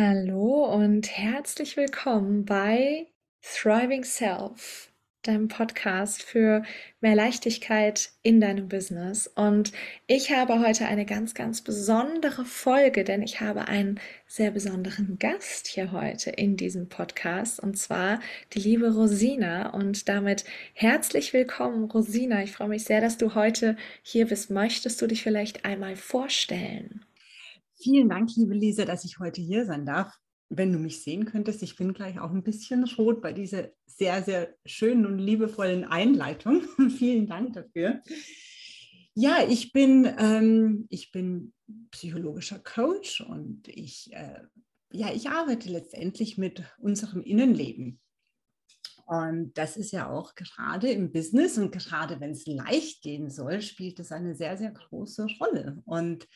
Hallo und herzlich willkommen bei Thriving Self, deinem Podcast für mehr Leichtigkeit in deinem Business. Und ich habe heute eine ganz, ganz besondere Folge, denn ich habe einen sehr besonderen Gast hier heute in diesem Podcast und zwar die liebe Rosina. Und damit herzlich willkommen, Rosina. Ich freue mich sehr, dass du heute hier bist. Möchtest du dich vielleicht einmal vorstellen? Vielen Dank, liebe Lisa, dass ich heute hier sein darf. Wenn du mich sehen könntest, ich bin gleich auch ein bisschen rot bei dieser sehr, sehr schönen und liebevollen Einleitung. Vielen Dank dafür. Ja, ich bin, ähm, ich bin psychologischer Coach und ich, äh, ja, ich arbeite letztendlich mit unserem Innenleben. Und das ist ja auch gerade im Business und gerade wenn es leicht gehen soll, spielt es eine sehr, sehr große Rolle. Und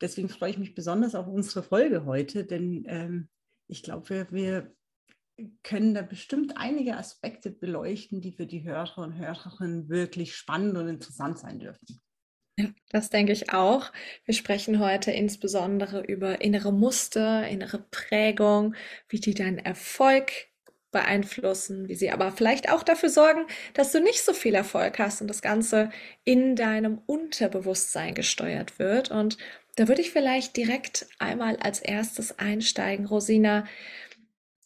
Deswegen freue ich mich besonders auf unsere Folge heute, denn ähm, ich glaube, wir, wir können da bestimmt einige Aspekte beleuchten, die für die Hörer und Hörerinnen wirklich spannend und interessant sein dürften. Ja, das denke ich auch. Wir sprechen heute insbesondere über innere Muster, innere Prägung, wie die deinen Erfolg beeinflussen, wie sie aber vielleicht auch dafür sorgen, dass du nicht so viel Erfolg hast und das Ganze in deinem Unterbewusstsein gesteuert wird. Und da würde ich vielleicht direkt einmal als erstes einsteigen, Rosina.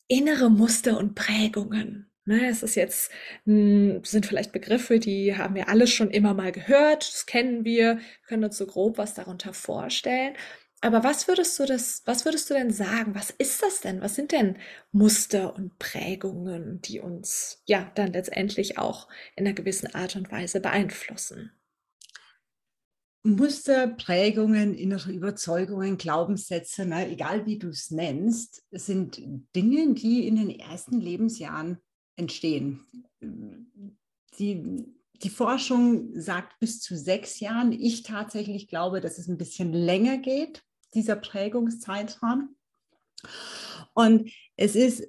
Innere Muster und Prägungen. Ne, es ist jetzt, sind vielleicht Begriffe, die haben wir alle schon immer mal gehört, das kennen wir, können uns so grob was darunter vorstellen. Aber was würdest du das, was würdest du denn sagen? Was ist das denn? Was sind denn Muster und Prägungen, die uns ja dann letztendlich auch in einer gewissen Art und Weise beeinflussen? Muster, Prägungen, innere Überzeugungen, Glaubenssätze, na, egal wie du es nennst, sind Dinge, die in den ersten Lebensjahren entstehen. Die, die Forschung sagt bis zu sechs Jahren. Ich tatsächlich glaube, dass es ein bisschen länger geht, dieser Prägungszeitraum. Und es ist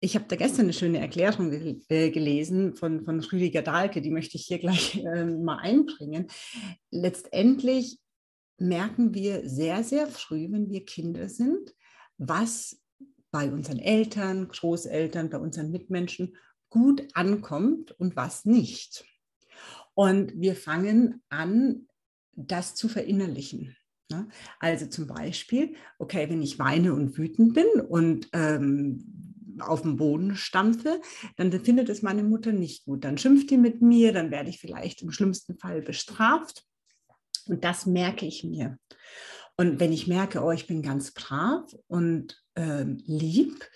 ich habe da gestern eine schöne Erklärung äh, gelesen von, von Rüdiger Dahlke, die möchte ich hier gleich äh, mal einbringen. Letztendlich merken wir sehr, sehr früh, wenn wir Kinder sind, was bei unseren Eltern, Großeltern, bei unseren Mitmenschen gut ankommt und was nicht. Und wir fangen an, das zu verinnerlichen. Ne? Also zum Beispiel, okay, wenn ich weine und wütend bin und ähm, auf dem Boden stampfe, dann findet es meine Mutter nicht gut. Dann schimpft die mit mir, dann werde ich vielleicht im schlimmsten Fall bestraft. Und das merke ich mir. Und wenn ich merke, oh, ich bin ganz brav und äh, lieb,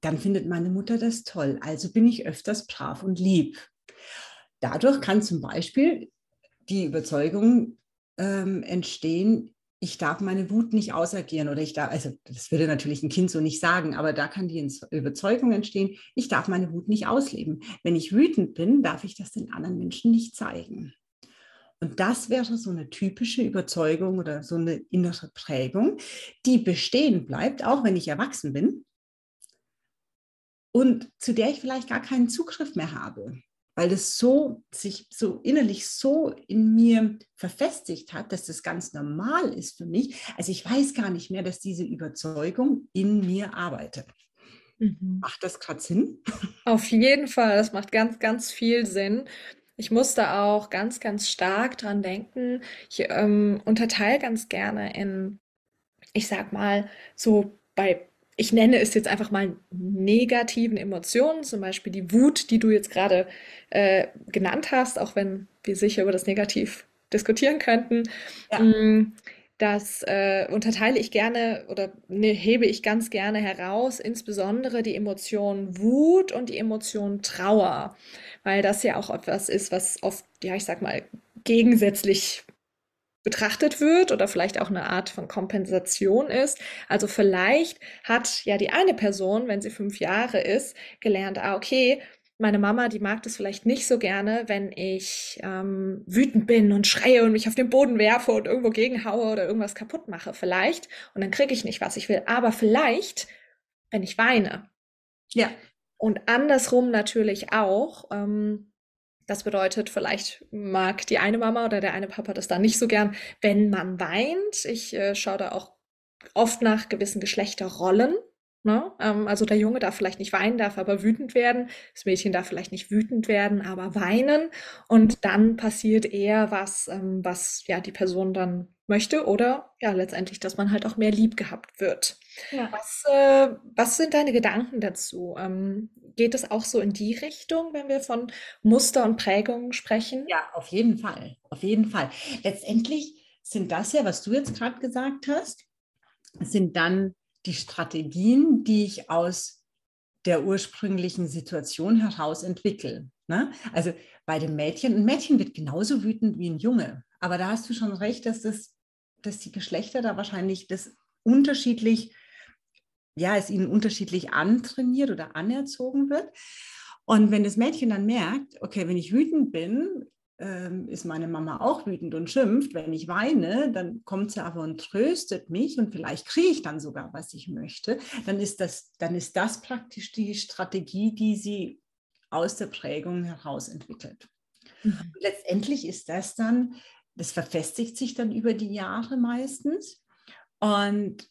dann findet meine Mutter das toll. Also bin ich öfters brav und lieb. Dadurch kann zum Beispiel die Überzeugung ähm, entstehen, ich darf meine Wut nicht ausagieren oder ich darf, also das würde natürlich ein Kind so nicht sagen, aber da kann die Überzeugung entstehen, ich darf meine Wut nicht ausleben. Wenn ich wütend bin, darf ich das den anderen Menschen nicht zeigen. Und das wäre so eine typische Überzeugung oder so eine innere Prägung, die bestehen bleibt, auch wenn ich erwachsen bin und zu der ich vielleicht gar keinen Zugriff mehr habe weil das so sich so innerlich so in mir verfestigt hat, dass das ganz normal ist für mich. Also ich weiß gar nicht mehr, dass diese Überzeugung in mir arbeitet. Mhm. Macht das gerade Sinn? Auf jeden Fall, das macht ganz, ganz viel Sinn. Ich musste auch ganz, ganz stark dran denken. Ich ähm, unterteile ganz gerne in, ich sag mal, so bei ich nenne es jetzt einfach mal negativen Emotionen, zum Beispiel die Wut, die du jetzt gerade äh, genannt hast, auch wenn wir sicher über das Negativ diskutieren könnten. Ja. Mm, das äh, unterteile ich gerne oder ne, hebe ich ganz gerne heraus, insbesondere die Emotion Wut und die Emotion Trauer, weil das ja auch etwas ist, was oft, ja, ich sag mal, gegensätzlich betrachtet wird oder vielleicht auch eine Art von Kompensation ist. Also vielleicht hat ja die eine Person, wenn sie fünf Jahre ist, gelernt, ah, okay, meine Mama, die mag das vielleicht nicht so gerne, wenn ich ähm, wütend bin und schreie und mich auf den Boden werfe und irgendwo gegenhaue oder irgendwas kaputt mache. Vielleicht. Und dann kriege ich nicht, was ich will. Aber vielleicht, wenn ich weine. Ja. Und andersrum natürlich auch. Ähm, das bedeutet, vielleicht mag die eine Mama oder der eine Papa das da nicht so gern, wenn man weint. Ich äh, schaue da auch oft nach gewissen Geschlechterrollen. Ne? Ähm, also der Junge darf vielleicht nicht weinen, darf aber wütend werden. Das Mädchen darf vielleicht nicht wütend werden, aber weinen. Und dann passiert eher was, ähm, was ja die Person dann möchte oder ja letztendlich, dass man halt auch mehr lieb gehabt wird. Ja. Was, äh, was sind deine Gedanken dazu? Ähm, geht es auch so in die Richtung, wenn wir von Muster und Prägungen sprechen? Ja, auf jeden Fall. Auf jeden Fall. Letztendlich sind das ja, was du jetzt gerade gesagt hast, sind dann die Strategien, die ich aus der ursprünglichen Situation heraus entwickle. Ne? Also bei dem Mädchen, ein Mädchen wird genauso wütend wie ein Junge. Aber da hast du schon recht, dass, das, dass die Geschlechter da wahrscheinlich das unterschiedlich, ja, es ihnen unterschiedlich antrainiert oder anerzogen wird. Und wenn das Mädchen dann merkt, okay, wenn ich wütend bin, ähm, ist meine Mama auch wütend und schimpft. Wenn ich weine, dann kommt sie aber und tröstet mich und vielleicht kriege ich dann sogar, was ich möchte. Dann ist das, dann ist das praktisch die Strategie, die sie aus der Prägung heraus entwickelt. Mhm. Letztendlich ist das dann, das verfestigt sich dann über die Jahre meistens und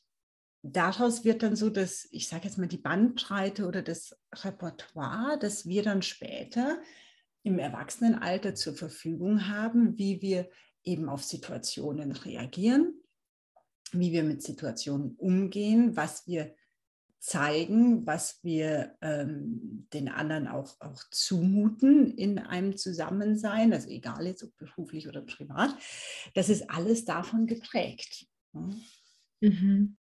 daraus wird dann so das, ich sage jetzt mal die Bandbreite oder das Repertoire, das wir dann später im Erwachsenenalter zur Verfügung haben, wie wir eben auf Situationen reagieren, wie wir mit Situationen umgehen, was wir zeigen, was wir ähm, den anderen auch, auch zumuten in einem Zusammensein, also egal jetzt ob beruflich oder privat, das ist alles davon geprägt. Mhm.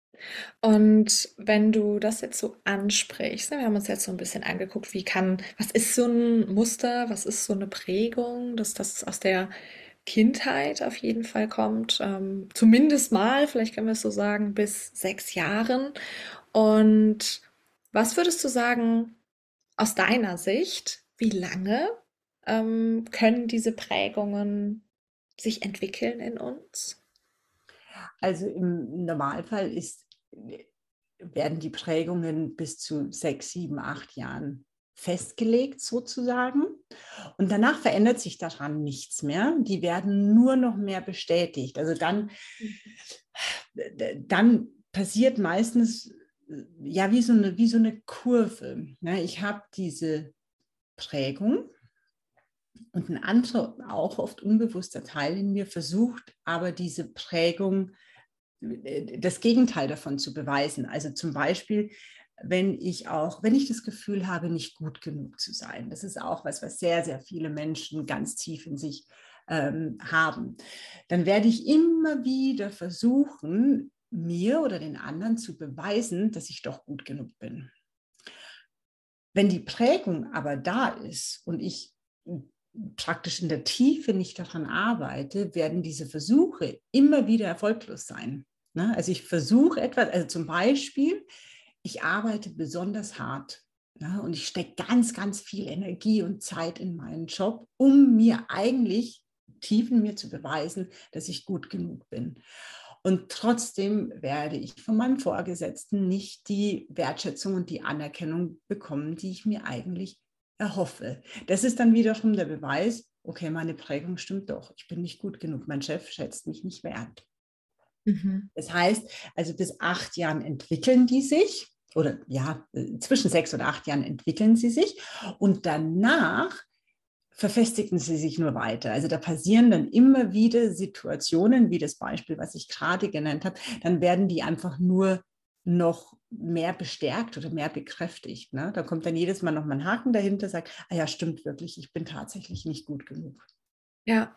Und wenn du das jetzt so ansprichst, ne, wir haben uns jetzt so ein bisschen angeguckt, wie kann, was ist so ein Muster, was ist so eine Prägung, dass das aus der Kindheit auf jeden Fall kommt, ähm, zumindest mal, vielleicht können wir es so sagen, bis sechs Jahren. Und was würdest du sagen, aus deiner Sicht, wie lange ähm, können diese Prägungen sich entwickeln in uns? Also im Normalfall ist, werden die Prägungen bis zu sechs, sieben, acht Jahren festgelegt sozusagen. Und danach verändert sich daran nichts mehr. Die werden nur noch mehr bestätigt. Also dann, dann passiert meistens ja wie so eine, wie so eine Kurve. Ich habe diese Prägung und ein anderer, auch oft unbewusster Teil in mir versucht aber diese Prägung das Gegenteil davon zu beweisen. Also zum Beispiel, wenn ich auch, wenn ich das Gefühl habe, nicht gut genug zu sein. Das ist auch was, was sehr, sehr viele Menschen ganz tief in sich ähm, haben. Dann werde ich immer wieder versuchen, mir oder den anderen zu beweisen, dass ich doch gut genug bin. Wenn die Prägung aber da ist und ich praktisch in der Tiefe nicht daran arbeite, werden diese Versuche immer wieder erfolglos sein. Ne? Also ich versuche etwas, also zum Beispiel, ich arbeite besonders hart ne? und ich stecke ganz, ganz viel Energie und Zeit in meinen Job, um mir eigentlich tief in mir zu beweisen, dass ich gut genug bin. Und trotzdem werde ich von meinem Vorgesetzten nicht die Wertschätzung und die Anerkennung bekommen, die ich mir eigentlich erhoffe. Das ist dann wiederum der Beweis, okay, meine Prägung stimmt doch. Ich bin nicht gut genug. Mein Chef schätzt mich nicht wert. Mhm. Das heißt, also bis acht Jahren entwickeln die sich oder ja, zwischen sechs und acht Jahren entwickeln sie sich und danach verfestigen sie sich nur weiter. Also da passieren dann immer wieder Situationen, wie das Beispiel, was ich gerade genannt habe, dann werden die einfach nur noch mehr bestärkt oder mehr bekräftigt. Ne? Da kommt dann jedes Mal noch mal ein Haken dahinter, sagt, ah ja, stimmt wirklich, ich bin tatsächlich nicht gut genug. Ja,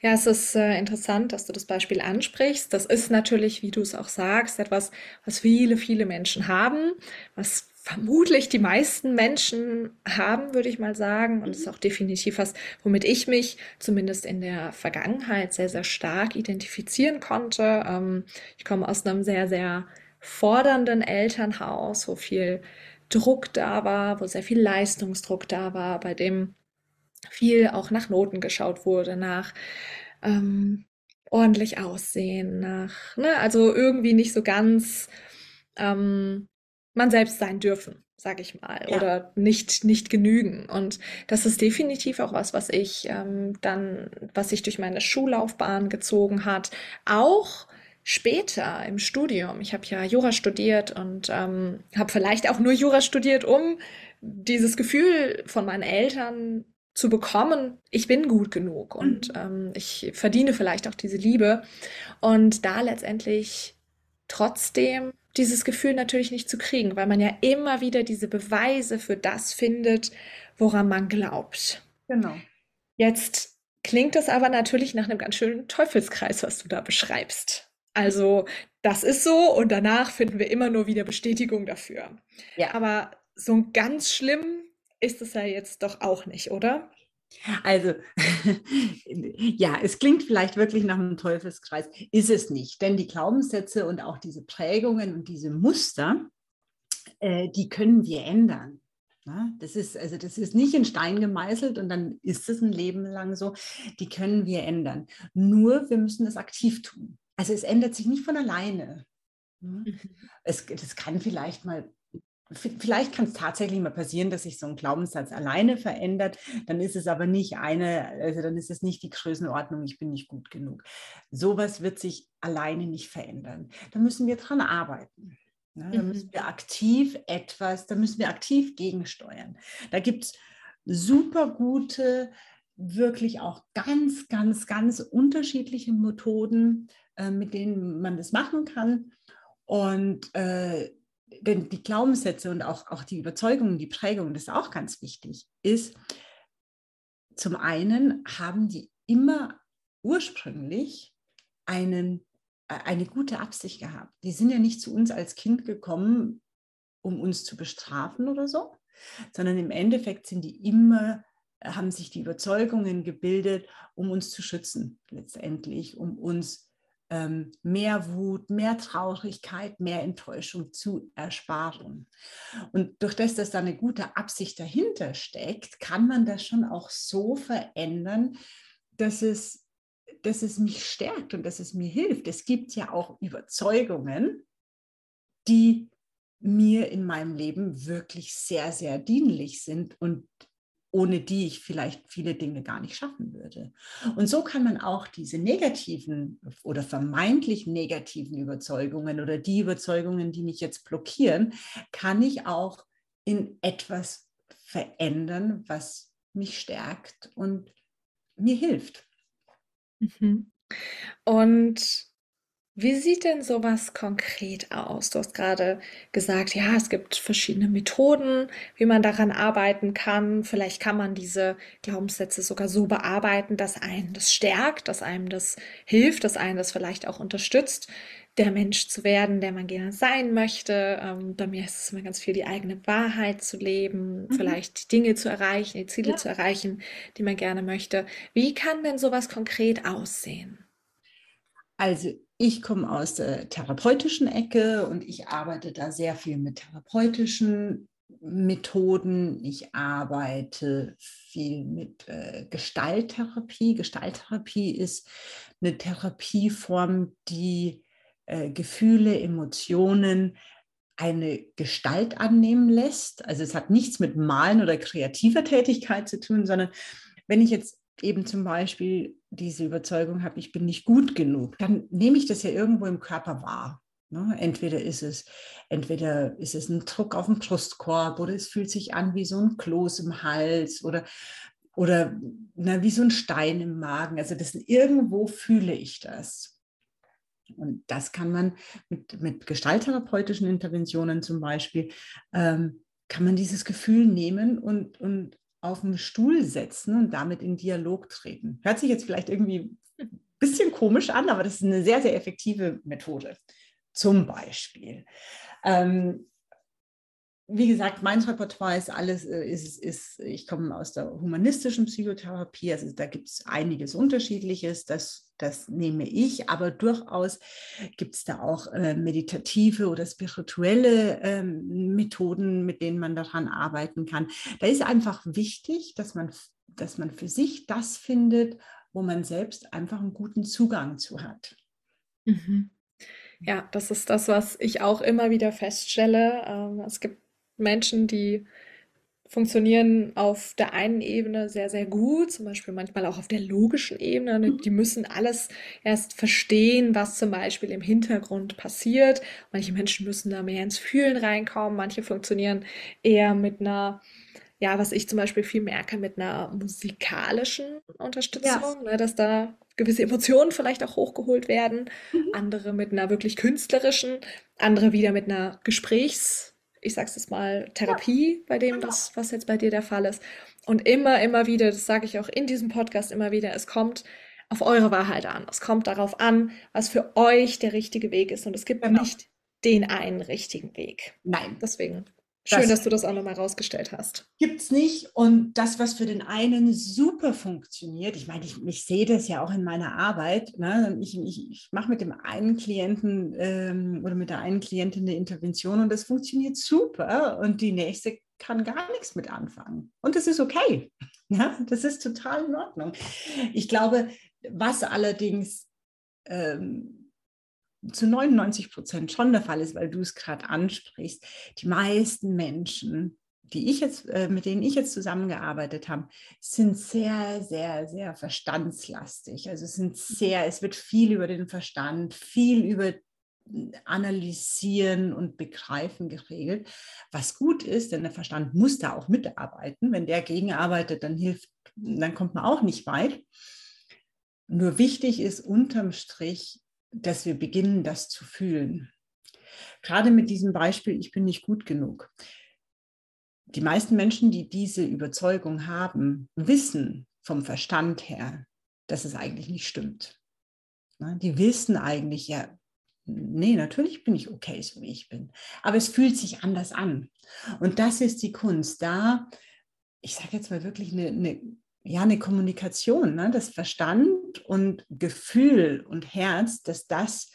ja, es ist äh, interessant, dass du das Beispiel ansprichst. Das ist natürlich, wie du es auch sagst, etwas, was viele, viele Menschen haben, was vermutlich die meisten Menschen haben, würde ich mal sagen. Und es ist auch definitiv was, womit ich mich zumindest in der Vergangenheit sehr, sehr stark identifizieren konnte. Ähm, ich komme aus einem sehr, sehr fordernden Elternhaus, wo viel Druck da war, wo sehr viel Leistungsdruck da war, bei dem viel auch nach Noten geschaut wurde, nach ähm, ordentlich aussehen, nach, ne, also irgendwie nicht so ganz ähm, man selbst sein dürfen, sage ich mal, ja. oder nicht, nicht genügen. Und das ist definitiv auch was, was ich ähm, dann, was sich durch meine Schullaufbahn gezogen hat, auch später im Studium, ich habe ja Jura studiert und ähm, habe vielleicht auch nur Jura studiert, um dieses Gefühl von meinen Eltern zu bekommen, ich bin gut genug und Mhm. ähm, ich verdiene vielleicht auch diese Liebe. Und da letztendlich trotzdem dieses Gefühl natürlich nicht zu kriegen, weil man ja immer wieder diese Beweise für das findet, woran man glaubt. Genau. Jetzt klingt das aber natürlich nach einem ganz schönen Teufelskreis, was du da beschreibst. Also, das ist so und danach finden wir immer nur wieder Bestätigung dafür. Ja. Aber so ganz schlimm ist es ja jetzt doch auch nicht, oder? Also, ja, es klingt vielleicht wirklich nach einem Teufelskreis, ist es nicht, denn die Glaubenssätze und auch diese Prägungen und diese Muster, äh, die können wir ändern. Ja, das ist also das ist nicht in Stein gemeißelt und dann ist es ein Leben lang so. Die können wir ändern. Nur wir müssen es aktiv tun. Also es ändert sich nicht von alleine. Mhm. Es, das kann vielleicht mal Vielleicht kann es tatsächlich mal passieren, dass sich so ein Glaubenssatz alleine verändert. Dann ist es aber nicht eine, also dann ist es nicht die Größenordnung, ich bin nicht gut genug. Sowas wird sich alleine nicht verändern. Da müssen wir dran arbeiten. Ne? Da müssen Mhm. wir aktiv etwas, da müssen wir aktiv gegensteuern. Da gibt es super gute, wirklich auch ganz, ganz, ganz unterschiedliche Methoden, äh, mit denen man das machen kann. Und äh, denn die Glaubenssätze und auch, auch die Überzeugungen, die Prägungen, das ist auch ganz wichtig, ist, zum einen haben die immer ursprünglich einen, äh, eine gute Absicht gehabt. Die sind ja nicht zu uns als Kind gekommen, um uns zu bestrafen oder so, sondern im Endeffekt sind die immer, haben sich die Überzeugungen gebildet, um uns zu schützen, letztendlich, um uns ähm, mehr Wut, mehr Traurigkeit, mehr Enttäuschung zu ersparen. Und durch das, dass da eine gute Absicht dahinter steckt, kann man das schon auch so verändern, dass es, dass es mich stärkt und dass es mir hilft. Es gibt ja auch Überzeugungen, die mir in meinem Leben wirklich sehr, sehr dienlich sind und ohne die ich vielleicht viele Dinge gar nicht schaffen würde. Und so kann man auch diese negativen oder vermeintlich negativen Überzeugungen oder die Überzeugungen, die mich jetzt blockieren, kann ich auch in etwas verändern, was mich stärkt und mir hilft. Mhm. Und wie sieht denn sowas konkret aus? Du hast gerade gesagt, ja, es gibt verschiedene Methoden, wie man daran arbeiten kann. Vielleicht kann man diese Glaubenssätze sogar so bearbeiten, dass einen das stärkt, dass einem das hilft, dass einen das vielleicht auch unterstützt, der Mensch zu werden, der man gerne sein möchte. Ähm, bei mir ist es immer ganz viel, die eigene Wahrheit zu leben, Mhm. vielleicht die Dinge zu erreichen, die Ziele Ja. zu erreichen, die man gerne möchte. Wie kann denn sowas konkret aussehen? Also ich komme aus der therapeutischen Ecke und ich arbeite da sehr viel mit therapeutischen Methoden. Ich arbeite viel mit äh, Gestalttherapie. Gestalttherapie ist eine Therapieform, die äh, Gefühle, Emotionen eine Gestalt annehmen lässt. Also es hat nichts mit Malen oder kreativer Tätigkeit zu tun, sondern wenn ich jetzt eben zum Beispiel diese Überzeugung habe, ich bin nicht gut genug, dann nehme ich das ja irgendwo im Körper wahr. Ne? Entweder ist es, entweder ist es ein Druck auf dem Brustkorb oder es fühlt sich an wie so ein Kloß im Hals oder, oder na, wie so ein Stein im Magen. Also das irgendwo fühle ich das. Und das kann man mit, mit gestalttherapeutischen Interventionen zum Beispiel, ähm, kann man dieses Gefühl nehmen und, und auf den Stuhl setzen und damit in Dialog treten. Hört sich jetzt vielleicht irgendwie ein bisschen komisch an, aber das ist eine sehr, sehr effektive Methode. Zum Beispiel. Ähm, wie gesagt, mein Repertoire ist alles, äh, ist, ist, ich komme aus der humanistischen Psychotherapie, also da gibt es einiges Unterschiedliches, das, das nehme ich, aber durchaus gibt es da auch äh, meditative oder spirituelle ähm, Methoden, mit denen man daran arbeiten kann. Da ist einfach wichtig, dass man, dass man für sich das findet, wo man selbst einfach einen guten Zugang zu hat. Mhm. Ja, das ist das, was ich auch immer wieder feststelle. Ähm, es gibt Menschen, die funktionieren auf der einen Ebene sehr, sehr gut, zum Beispiel manchmal auch auf der logischen Ebene. Ne? Die müssen alles erst verstehen, was zum Beispiel im Hintergrund passiert. Manche Menschen müssen da mehr ins Fühlen reinkommen, manche funktionieren eher mit einer ja, was ich zum Beispiel viel merke mit einer musikalischen Unterstützung, ne, dass da gewisse Emotionen vielleicht auch hochgeholt werden, Mhm. andere mit einer wirklich künstlerischen, andere wieder mit einer Gesprächs, ich sag's jetzt mal, Therapie, bei dem genau. das, was jetzt bei dir der Fall ist. Und immer, immer wieder, das sage ich auch in diesem Podcast immer wieder, es kommt auf eure Wahrheit an. Es kommt darauf an, was für euch der richtige Weg ist. Und es gibt Genau. nicht den einen richtigen Weg. Nein, Deswegen schön, das dass du das auch nochmal rausgestellt hast. gibt es nicht. Und das, was für den einen super funktioniert, ich meine, ich, ich sehe das ja auch in meiner Arbeit. Ne? Ich, ich, ich mache mit dem einen Klienten ähm, oder mit der einen Klientin eine Intervention und das funktioniert super. Und die nächste kann gar nichts mit anfangen. Und das ist okay. Ja, das ist total in Ordnung. Ich glaube, was allerdings ähm, zu 99 Prozent schon der Fall ist, weil du es gerade ansprichst, die meisten Menschen, die ich jetzt, äh, mit denen ich jetzt zusammengearbeitet habe, sind sehr, sehr, sehr verstandslastig. Also es sind sehr, es wird viel über den Verstand, viel über Analysieren und Begreifen geregelt, was gut ist, denn der Verstand muss da auch mitarbeiten. Wenn der gegenarbeitet, dann hilft, dann kommt man auch nicht weit. Nur wichtig ist unterm Strich, dass wir beginnen, das zu fühlen. Gerade mit diesem Beispiel, ich bin nicht gut genug. Die meisten Menschen, die diese Überzeugung haben, wissen vom Verstand her, dass es eigentlich nicht stimmt. Die wissen eigentlich, ja, nee, natürlich bin ich okay, so wie ich bin. Aber es fühlt sich anders an. Und das ist die Kunst. Da, ich sage jetzt mal wirklich eine, eine, ja, eine Kommunikation, ne? das Verstand und Gefühl und Herz, dass das,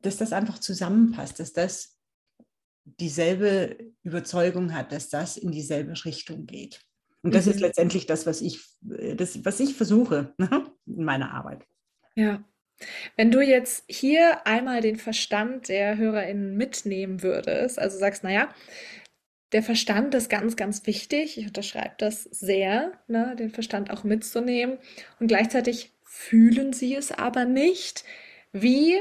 dass das einfach zusammenpasst, dass das dieselbe Überzeugung hat, dass das in dieselbe Richtung geht. Und das mhm. ist letztendlich das, was ich, das, was ich versuche ne? in meiner Arbeit. Ja. Wenn du jetzt hier einmal den Verstand der HörerInnen mitnehmen würdest, also sagst, naja, der Verstand ist ganz, ganz wichtig. Ich unterschreibe das sehr, ne, den Verstand auch mitzunehmen. Und gleichzeitig fühlen sie es aber nicht. Wie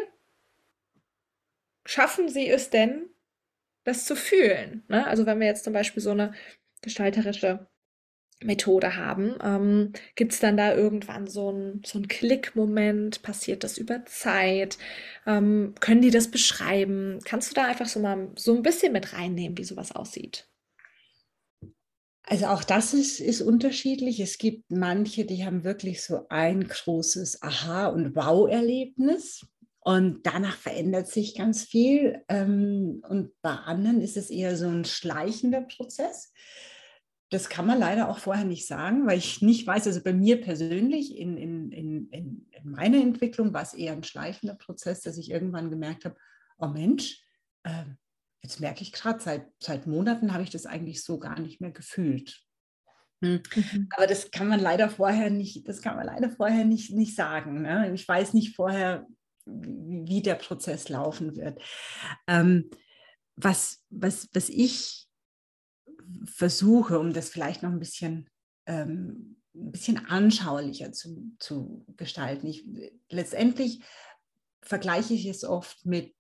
schaffen sie es denn, das zu fühlen? Ne? Also wenn wir jetzt zum Beispiel so eine gestalterische Methode haben, ähm, gibt es dann da irgendwann so ein, so ein Klickmoment? Passiert das über Zeit? Ähm, können die das beschreiben? Kannst du da einfach so mal so ein bisschen mit reinnehmen, wie sowas aussieht? Also auch das ist, ist unterschiedlich. Es gibt manche, die haben wirklich so ein großes Aha- und Wow-Erlebnis. Und danach verändert sich ganz viel. Ähm, und bei anderen ist es eher so ein schleichender Prozess. Das kann man leider auch vorher nicht sagen, weil ich nicht weiß, also bei mir persönlich in, in, in, in meiner Entwicklung war es eher ein schleichender Prozess, dass ich irgendwann gemerkt habe, oh Mensch, äh, jetzt merke ich gerade, seit, seit Monaten habe ich das eigentlich so gar nicht mehr gefühlt. Hm. Mhm. Aber das kann man leider vorher nicht, das kann man leider vorher nicht, nicht sagen. Ne? Ich weiß nicht vorher, wie, wie der Prozess laufen wird. Ähm, was, was, was ich versuche, um das vielleicht noch ein bisschen, ähm, ein bisschen anschaulicher zu, zu gestalten. Ich, letztendlich vergleiche ich es oft mit,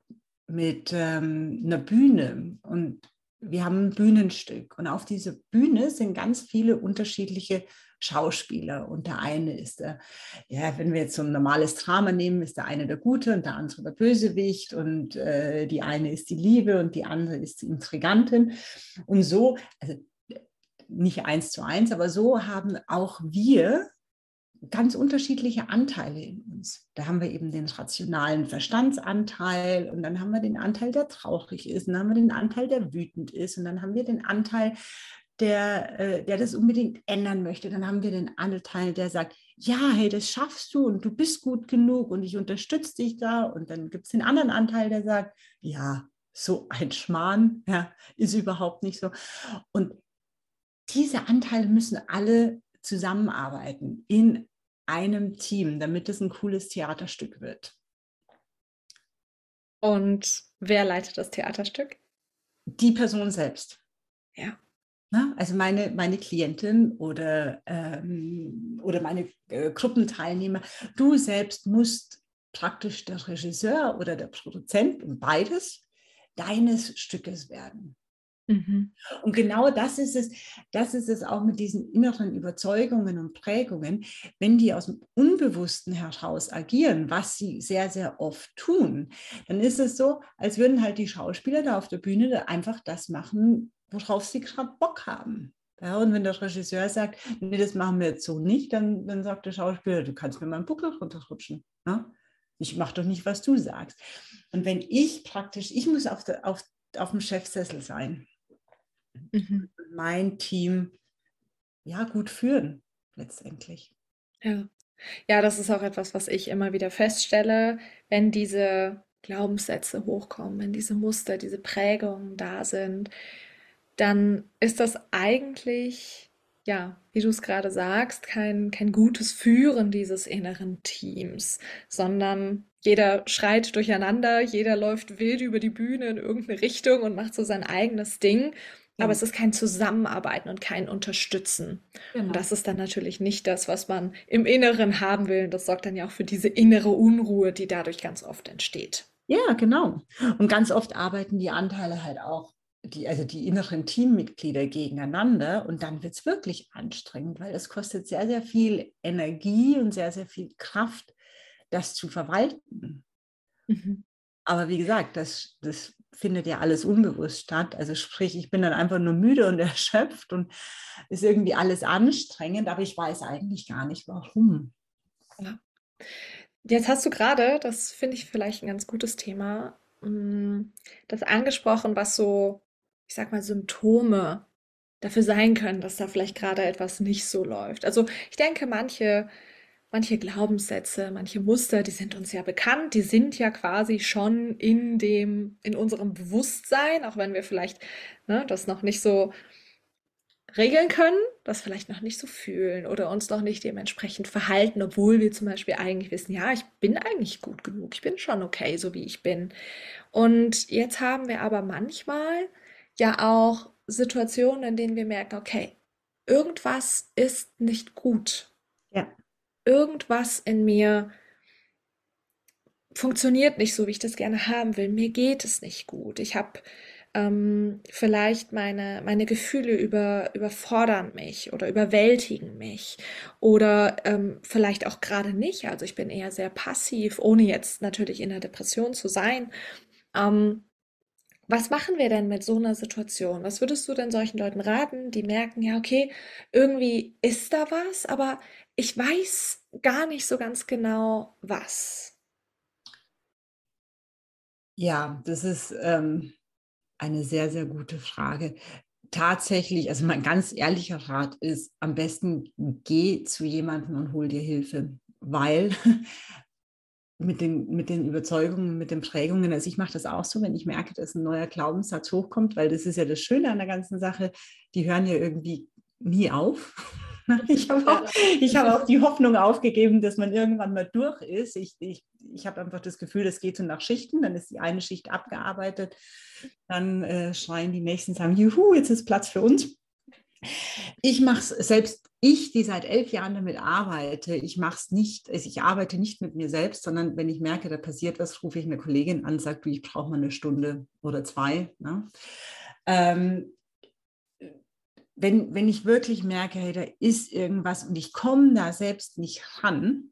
mit ähm, einer Bühne und wir haben ein Bühnenstück und auf dieser Bühne sind ganz viele unterschiedliche Schauspieler. Und der eine ist der, ja, wenn wir jetzt so ein normales Drama nehmen, ist der eine der Gute und der andere der Bösewicht. Und äh, die eine ist die Liebe und die andere ist die Intrigantin. Und so, also nicht eins zu eins, aber so haben auch wir ganz unterschiedliche Anteile in uns. Da haben wir eben den rationalen Verstandsanteil und dann haben wir den Anteil, der traurig ist, und dann haben wir den Anteil, der wütend ist und dann haben wir den Anteil, der, äh, der das unbedingt ändern möchte. Dann haben wir den Anteil, der sagt, ja, hey, das schaffst du und du bist gut genug und ich unterstütze dich da. Und dann gibt es den anderen Anteil, der sagt, ja, so ein Schmarrn, ja, ist überhaupt nicht so. Und diese Anteile müssen alle zusammenarbeiten in einem Team, damit es ein cooles Theaterstück wird. Und wer leitet das Theaterstück? Die Person selbst. Ja. Na, also meine, meine Klientin oder, ähm, oder meine äh, Gruppenteilnehmer, du selbst musst praktisch der Regisseur oder der Produzent und beides deines Stückes werden. Mhm. Und genau das ist es, das ist es auch mit diesen inneren Überzeugungen und Prägungen, wenn die aus dem Unbewussten heraus agieren, was sie sehr, sehr oft tun, dann ist es so, als würden halt die Schauspieler da auf der Bühne einfach das machen, worauf sie gerade Bock haben. Ja, und wenn der Regisseur sagt, nee, das machen wir jetzt so nicht, dann, dann sagt der Schauspieler, du kannst mir meinen Buckel runterrutschen. Ja? Ich mache doch nicht, was du sagst. Und wenn ich praktisch, ich muss auf, der, auf, auf dem Chefsessel sein mhm. mein Team ja gut führen letztendlich. Ja. Ja, das ist auch etwas, was ich immer wieder feststelle, wenn diese Glaubenssätze hochkommen, wenn diese Muster, diese Prägungen da sind, dann ist das eigentlich, ja, wie du es gerade sagst, kein, kein gutes Führen dieses inneren Teams, sondern jeder schreit durcheinander, jeder läuft wild über die Bühne in irgendeine Richtung und macht so sein eigenes Ding. Aber es ist kein Zusammenarbeiten und kein Unterstützen. Genau. Und das ist dann natürlich nicht das, was man im Inneren haben will. Und das sorgt dann ja auch für diese innere Unruhe, die dadurch ganz oft entsteht. Ja, genau. Und ganz oft arbeiten die Anteile halt auch, die, also die inneren Teammitglieder gegeneinander. Und dann wird es wirklich anstrengend, weil es kostet sehr, sehr viel Energie und sehr, sehr viel Kraft, das zu verwalten. Mhm. Aber wie gesagt, das, das findet ja alles unbewusst statt. Also sprich, ich bin dann einfach nur müde und erschöpft und ist irgendwie alles anstrengend, aber ich weiß eigentlich gar nicht warum. Ja. Jetzt hast du gerade, das finde ich vielleicht ein ganz gutes Thema, mm, das angesprochen, was so, ich sag mal, Symptome dafür sein können, dass da vielleicht gerade etwas nicht so läuft. Also ich denke, manche manche Glaubenssätze, manche Muster, die sind uns ja bekannt, die sind ja quasi schon in dem, in unserem Bewusstsein, auch wenn wir vielleicht ne, das noch nicht so regeln können, das vielleicht noch nicht so fühlen oder uns noch nicht dementsprechend verhalten, obwohl wir zum Beispiel eigentlich wissen, ja, ich bin eigentlich gut genug, ich bin schon okay, so wie ich bin. Und jetzt haben wir aber manchmal ja auch Situationen, in denen wir merken, okay, irgendwas ist nicht gut. Irgendwas in mir funktioniert nicht so, wie ich das gerne haben will. Mir geht es nicht gut. Ich habe ähm, vielleicht meine, meine Gefühle über, überfordern mich oder überwältigen mich oder ähm, vielleicht auch gerade nicht. Also ich bin eher sehr passiv, ohne jetzt natürlich in der Depression zu sein. Ähm, was machen wir denn mit so einer Situation? Was würdest du denn solchen Leuten raten, die merken, ja, okay, irgendwie ist da was, aber ich weiß gar nicht so ganz genau, was. Ja, das ist ähm, eine sehr, sehr gute Frage. Tatsächlich, also mein ganz ehrlicher Rat ist, am besten geh zu jemandem und hol dir Hilfe, weil mit den, mit den Überzeugungen, mit den Prägungen, also ich mache das auch so, wenn ich merke, dass ein neuer Glaubenssatz hochkommt, weil das ist ja das Schöne an der ganzen Sache, die hören ja irgendwie nie auf. Ich habe auch, hab auch die Hoffnung aufgegeben, dass man irgendwann mal durch ist. Ich, ich, ich habe einfach das Gefühl, es geht so nach Schichten. Dann ist die eine Schicht abgearbeitet. Dann äh, schreien die nächsten, sagen, juhu, jetzt ist Platz für uns. Ich mache es selbst, ich, die seit elf Jahren damit arbeite, ich mache es nicht, also ich arbeite nicht mit mir selbst, sondern wenn ich merke, da passiert was, rufe ich eine Kollegin an, sage, ich brauche mal eine Stunde oder zwei. Ne? Ähm, wenn, wenn ich wirklich merke, hey, da ist irgendwas und ich komme da selbst nicht ran,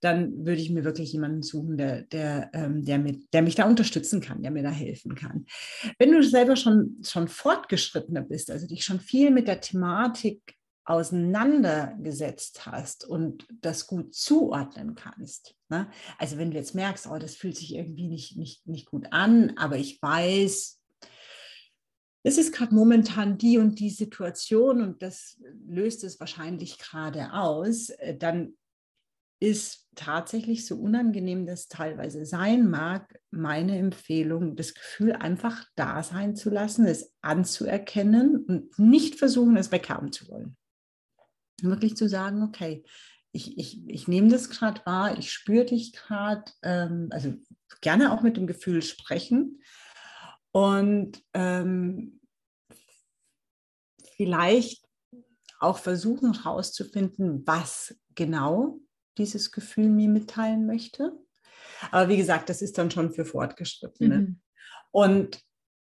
dann würde ich mir wirklich jemanden suchen, der, der, ähm, der, mit, der mich da unterstützen kann, der mir da helfen kann. Wenn du selber schon, schon fortgeschrittener bist, also dich schon viel mit der Thematik auseinandergesetzt hast und das gut zuordnen kannst. Ne? Also wenn du jetzt merkst, oh, das fühlt sich irgendwie nicht, nicht, nicht gut an, aber ich weiß, es ist gerade momentan die und die Situation und das löst es wahrscheinlich gerade aus, äh, dann ist tatsächlich so unangenehm das teilweise sein mag, meine Empfehlung, das Gefühl einfach da sein zu lassen, es anzuerkennen und nicht versuchen, es weghaben zu wollen. Wirklich zu sagen, okay, ich, ich, ich nehme das gerade wahr, ich spüre dich gerade, ähm, also gerne auch mit dem Gefühl sprechen und ähm, vielleicht auch versuchen herauszufinden, was genau dieses Gefühl mir mitteilen möchte. Aber wie gesagt, das ist dann schon für Fortgeschrittene. Mhm. Und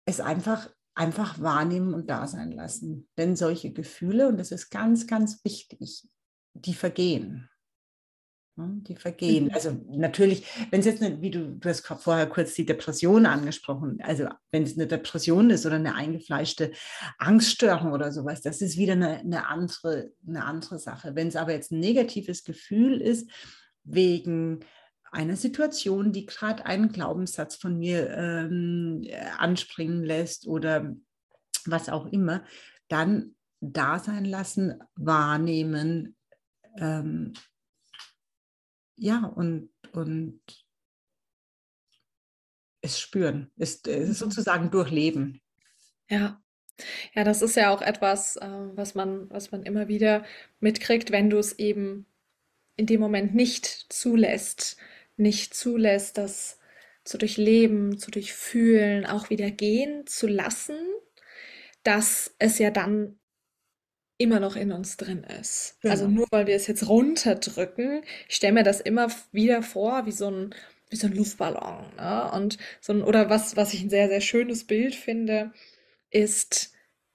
es einfach, einfach wahrnehmen und da sein lassen. Denn solche Gefühle, und das ist ganz, ganz wichtig, die vergehen. Die vergehen. Mhm. Also natürlich, wenn es jetzt, eine, wie du, du hast vorher kurz die Depression angesprochen, also wenn es eine Depression ist oder eine eingefleischte Angststörung oder sowas, das ist wieder eine, eine, andere, eine andere Sache. Wenn es aber jetzt ein negatives Gefühl ist, wegen einer Situation, die gerade einen Glaubenssatz von mir ähm, anspringen lässt oder was auch immer, dann da sein lassen, wahrnehmen, ähm, ja, und, und es spüren, es, es mhm. sozusagen durchleben. Ja. Ja, das ist ja auch etwas, äh, was man, was man immer wieder mitkriegt, wenn du es eben in dem Moment nicht zulässt, nicht zulässt, das zu durchleben, zu durchfühlen, auch wieder gehen zu lassen, dass es ja dann immer noch in uns drin ist. Also genau. nur weil wir es jetzt runterdrücken, ich stelle mir das immer wieder vor, wie so ein, wie so ein Luftballon. Ne? Und so ein, oder was, was ich ein sehr, sehr schönes Bild finde, ist,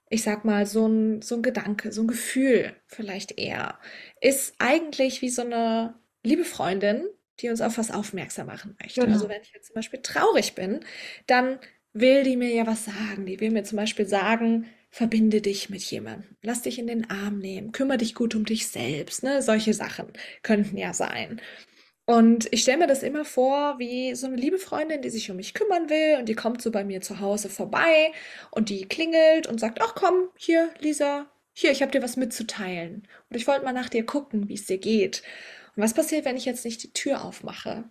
ich sag mal, so ein, so ein Gedanke, so ein Gefühl vielleicht eher, ist eigentlich wie so eine liebe Freundin, die uns auf was aufmerksam machen möchte. Genau. Also wenn ich jetzt zum Beispiel traurig bin, dann will die mir ja was sagen. Die will mir zum Beispiel sagen, verbinde dich mit jemandem, lass dich in den Arm nehmen, kümmere dich gut um dich selbst. Ne? Solche Sachen könnten ja sein. Und ich stelle mir das immer vor, wie so eine liebe Freundin, die sich um mich kümmern will und die kommt so bei mir zu Hause vorbei und die klingelt und sagt, ach komm, hier, Lisa, hier, ich habe dir was mitzuteilen. Und ich wollte mal nach dir gucken, wie es dir geht. Und was passiert, wenn ich jetzt nicht die Tür aufmache?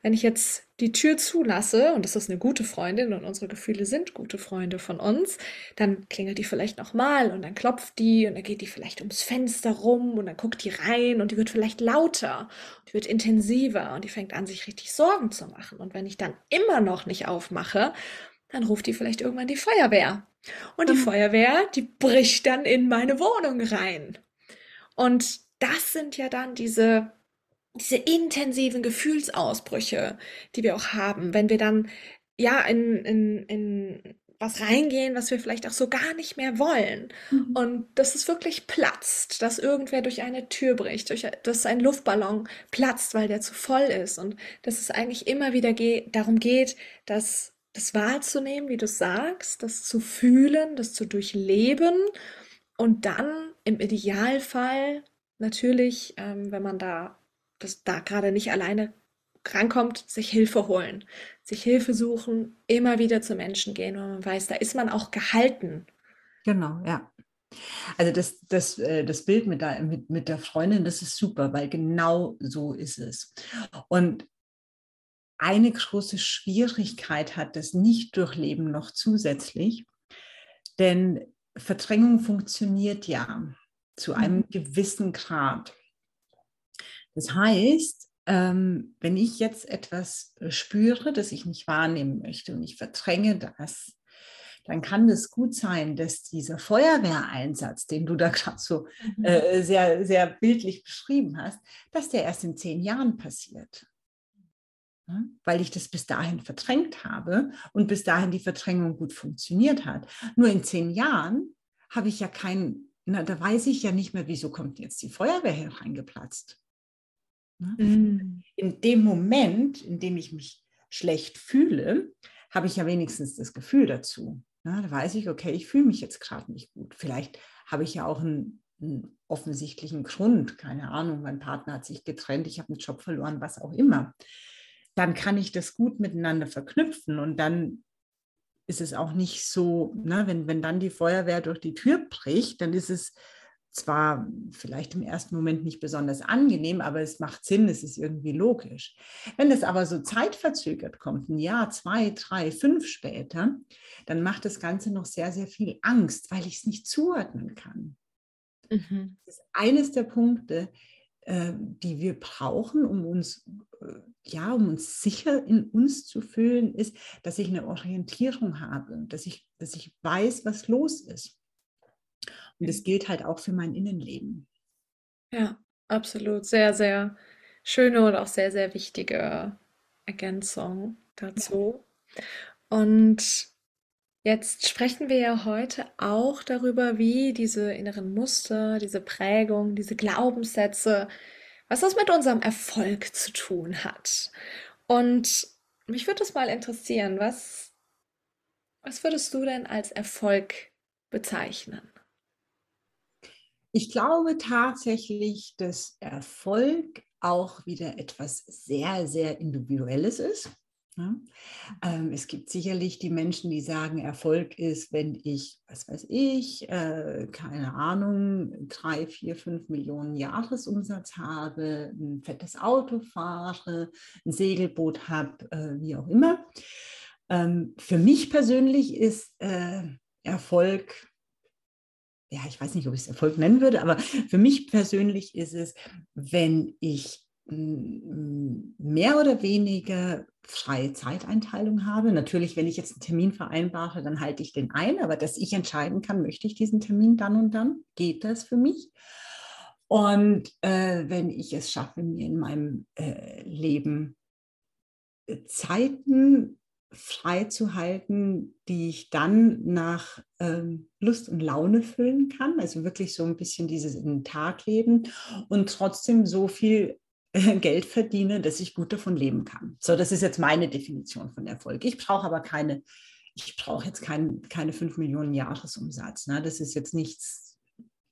Wenn ich jetzt die Tür zulasse, und das ist eine gute Freundin und unsere Gefühle sind gute Freunde von uns, dann klingelt die vielleicht nochmal und dann klopft die und dann geht die vielleicht ums Fenster rum und dann guckt die rein und die wird vielleicht lauter, die wird intensiver und die fängt an, sich richtig Sorgen zu machen. Und wenn ich dann immer noch nicht aufmache, dann ruft die vielleicht irgendwann die Feuerwehr. Und die mhm. Feuerwehr, die bricht dann in meine Wohnung rein. Und das sind ja dann diese diese intensiven Gefühlsausbrüche, die wir auch haben, wenn wir dann ja in, in, in was reingehen, was wir vielleicht auch so gar nicht mehr wollen. Mhm. Und dass es wirklich platzt, dass irgendwer durch eine Tür bricht, durch, dass ein Luftballon platzt, weil der zu voll ist. Und dass es eigentlich immer wieder ge darum geht, dass das wahrzunehmen, wie du sagst, das zu fühlen, das zu durchleben und dann im Idealfall natürlich, ähm, wenn man da das da gerade nicht alleine rankommt, sich Hilfe holen, sich Hilfe suchen, immer wieder zu Menschen gehen, weil man weiß, da ist man auch gehalten. Genau, ja. Also das, das, äh, das Bild mit der, mit, mit der Freundin, das ist super, weil genau so ist es. Und eine große Schwierigkeit hat das Nicht-Durchleben noch zusätzlich, denn Verdrängung funktioniert ja zu einem mhm. gewissen Grad. Das heißt, ähm, wenn ich jetzt etwas äh, spüre, das ich nicht wahrnehmen möchte und ich verdränge das, dann kann es gut sein, dass dieser Feuerwehreinsatz, den du da gerade so mhm. äh, sehr, sehr bildlich beschrieben hast, dass der erst in zehn Jahren passiert. Ja, weil ich das bis dahin verdrängt habe und bis dahin die Verdrängung gut funktioniert hat. Nur in zehn Jahren habe ich ja keinen, na, da weiß ich ja nicht mehr, wieso kommt jetzt die Feuerwehr hier reingeplatzt. Mhm. In dem Moment, in dem ich mich schlecht fühle, habe ich ja wenigstens das Gefühl dazu. Ne? Da weiß ich, okay, ich fühle mich jetzt gerade nicht gut. Vielleicht habe ich ja auch einen, einen, offensichtlichen Grund, keine Ahnung, mein Partner hat sich getrennt, ich habe einen Job verloren, was auch immer. Dann kann ich das gut miteinander verknüpfen und dann ist es auch nicht so, ne, wenn, wenn dann die Feuerwehr durch die Tür bricht, dann ist es zwar vielleicht im ersten Moment nicht besonders angenehm, aber es macht Sinn, es ist irgendwie logisch. Wenn es aber so zeitverzögert kommt, ein Jahr, zwei, drei, fünf später, dann macht das Ganze noch sehr, sehr viel Angst, weil ich es nicht zuordnen kann. Mhm. Das ist eines der Punkte, äh, die wir brauchen, um uns, äh, ja, um uns sicher in uns zu fühlen, ist, dass ich eine Orientierung habe, dass ich, dass ich weiß, was los ist. Und das gilt halt auch für mein Innenleben. Ja, absolut. Sehr, sehr schöne und auch sehr, sehr wichtige Ergänzung dazu. Und jetzt sprechen wir ja heute auch darüber, wie diese inneren Muster, diese Prägung, diese Glaubenssätze, was das mit unserem Erfolg zu tun hat. Und mich würde es mal interessieren, was, was würdest du denn als Erfolg bezeichnen? Ich glaube tatsächlich, dass Erfolg auch wieder etwas sehr, sehr Individuelles ist. Ähm, es gibt sicherlich die Menschen, die sagen, Erfolg ist, wenn ich, was weiß ich, äh, keine Ahnung, drei, vier, fünf Millionen Jahresumsatz habe, ein fettes Auto fahre, ein Segelboot habe, äh, wie auch immer. Ähm, für mich persönlich ist äh, Erfolg, ja, ich weiß nicht, ob ich es Erfolg nennen würde, aber für mich persönlich ist es, wenn ich mehr oder weniger freie Zeiteinteilung habe. Natürlich, wenn ich jetzt einen Termin vereinbare, dann halte ich den ein, aber dass ich entscheiden kann, möchte ich diesen Termin dann und dann, geht das für mich. Und äh, wenn ich es schaffe, mir in meinem äh, Leben äh, Zeiten frei zu halten, die ich dann nach ähm, Lust und Laune füllen kann, also wirklich so ein bisschen dieses in den Tag leben und trotzdem so viel Geld verdiene, dass ich gut davon leben kann. So, das ist jetzt meine Definition von Erfolg. Ich brauche aber keine, ich brauche jetzt kein, keine 5 Millionen Jahresumsatz. Ne? Das ist jetzt nichts,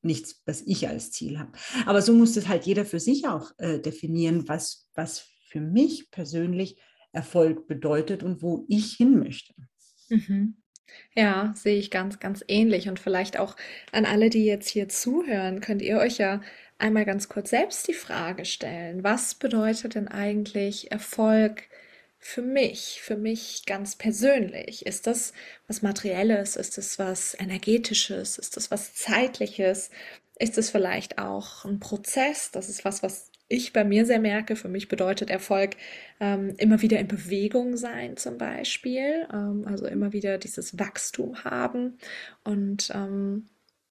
nichts, was ich als Ziel habe. Aber so muss das halt jeder für sich auch äh, definieren, was, was für mich persönlich Erfolg bedeutet und wo ich hin möchte. Mhm. Ja, sehe ich ganz, ganz ähnlich. Und vielleicht auch an alle, die jetzt hier zuhören, könnt ihr euch ja einmal ganz kurz selbst die Frage stellen, was bedeutet denn eigentlich Erfolg für mich, für mich ganz persönlich? Ist das was Materielles? Ist das was Energetisches? Ist das was Zeitliches? Ist es vielleicht auch ein Prozess? Das ist was, was ich bei mir sehr merke. Für mich bedeutet Erfolg ähm, immer wieder in Bewegung sein zum Beispiel. Ähm, also immer wieder dieses Wachstum haben und ähm,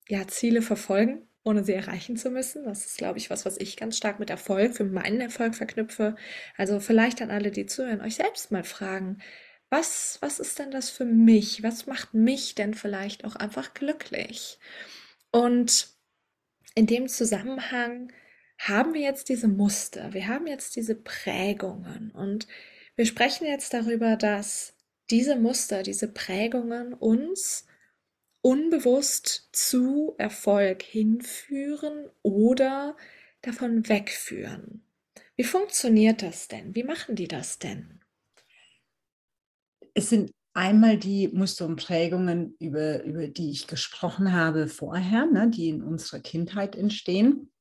ja, Ziele verfolgen ohne sie erreichen zu müssen. Das ist, glaube ich, was, was ich ganz stark mit Erfolg, für meinen Erfolg verknüpfe. Also vielleicht an alle, die zuhören, euch selbst mal fragen, was, was ist denn das für mich? Was macht mich denn vielleicht auch einfach glücklich? Und in dem Zusammenhang haben wir jetzt diese Muster, wir haben jetzt diese Prägungen und wir sprechen jetzt darüber, dass diese Muster, diese Prägungen uns unbewusst zu Erfolg hinführen oder davon wegführen. Wie funktioniert das denn? Wie machen die das denn? Es sind einmal die Muster und Prägungen, über, über die ich gesprochen habe vorher, ne, die in unserer Kindheit entstehen.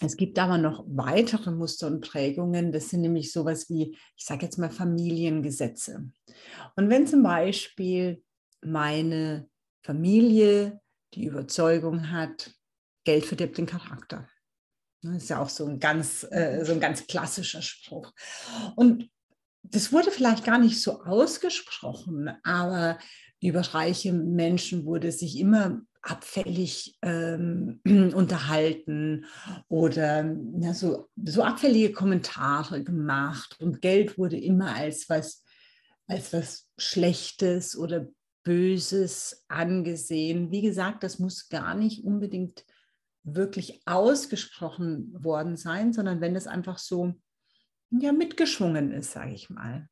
Es gibt aber noch weitere Muster und Prägungen. Das sind nämlich sowas wie, ich sage jetzt mal, Familiengesetze. Und wenn zum Beispiel meine Familie die Überzeugung hat, Geld verdirbt den Charakter. Das ist ja auch so ein ganz, äh, so ein ganz klassischer Spruch. Und das wurde vielleicht gar nicht so ausgesprochen, aber über reiche Menschen wurde sich immer abfällig ähm, unterhalten oder ja, so, so abfällige Kommentare gemacht und Geld wurde immer als was, als was Schlechtes oder Böses angesehen. Wie gesagt, das muss gar nicht unbedingt wirklich ausgesprochen worden sein, sondern wenn es einfach so ja, mitgeschwungen ist, sage ich mal.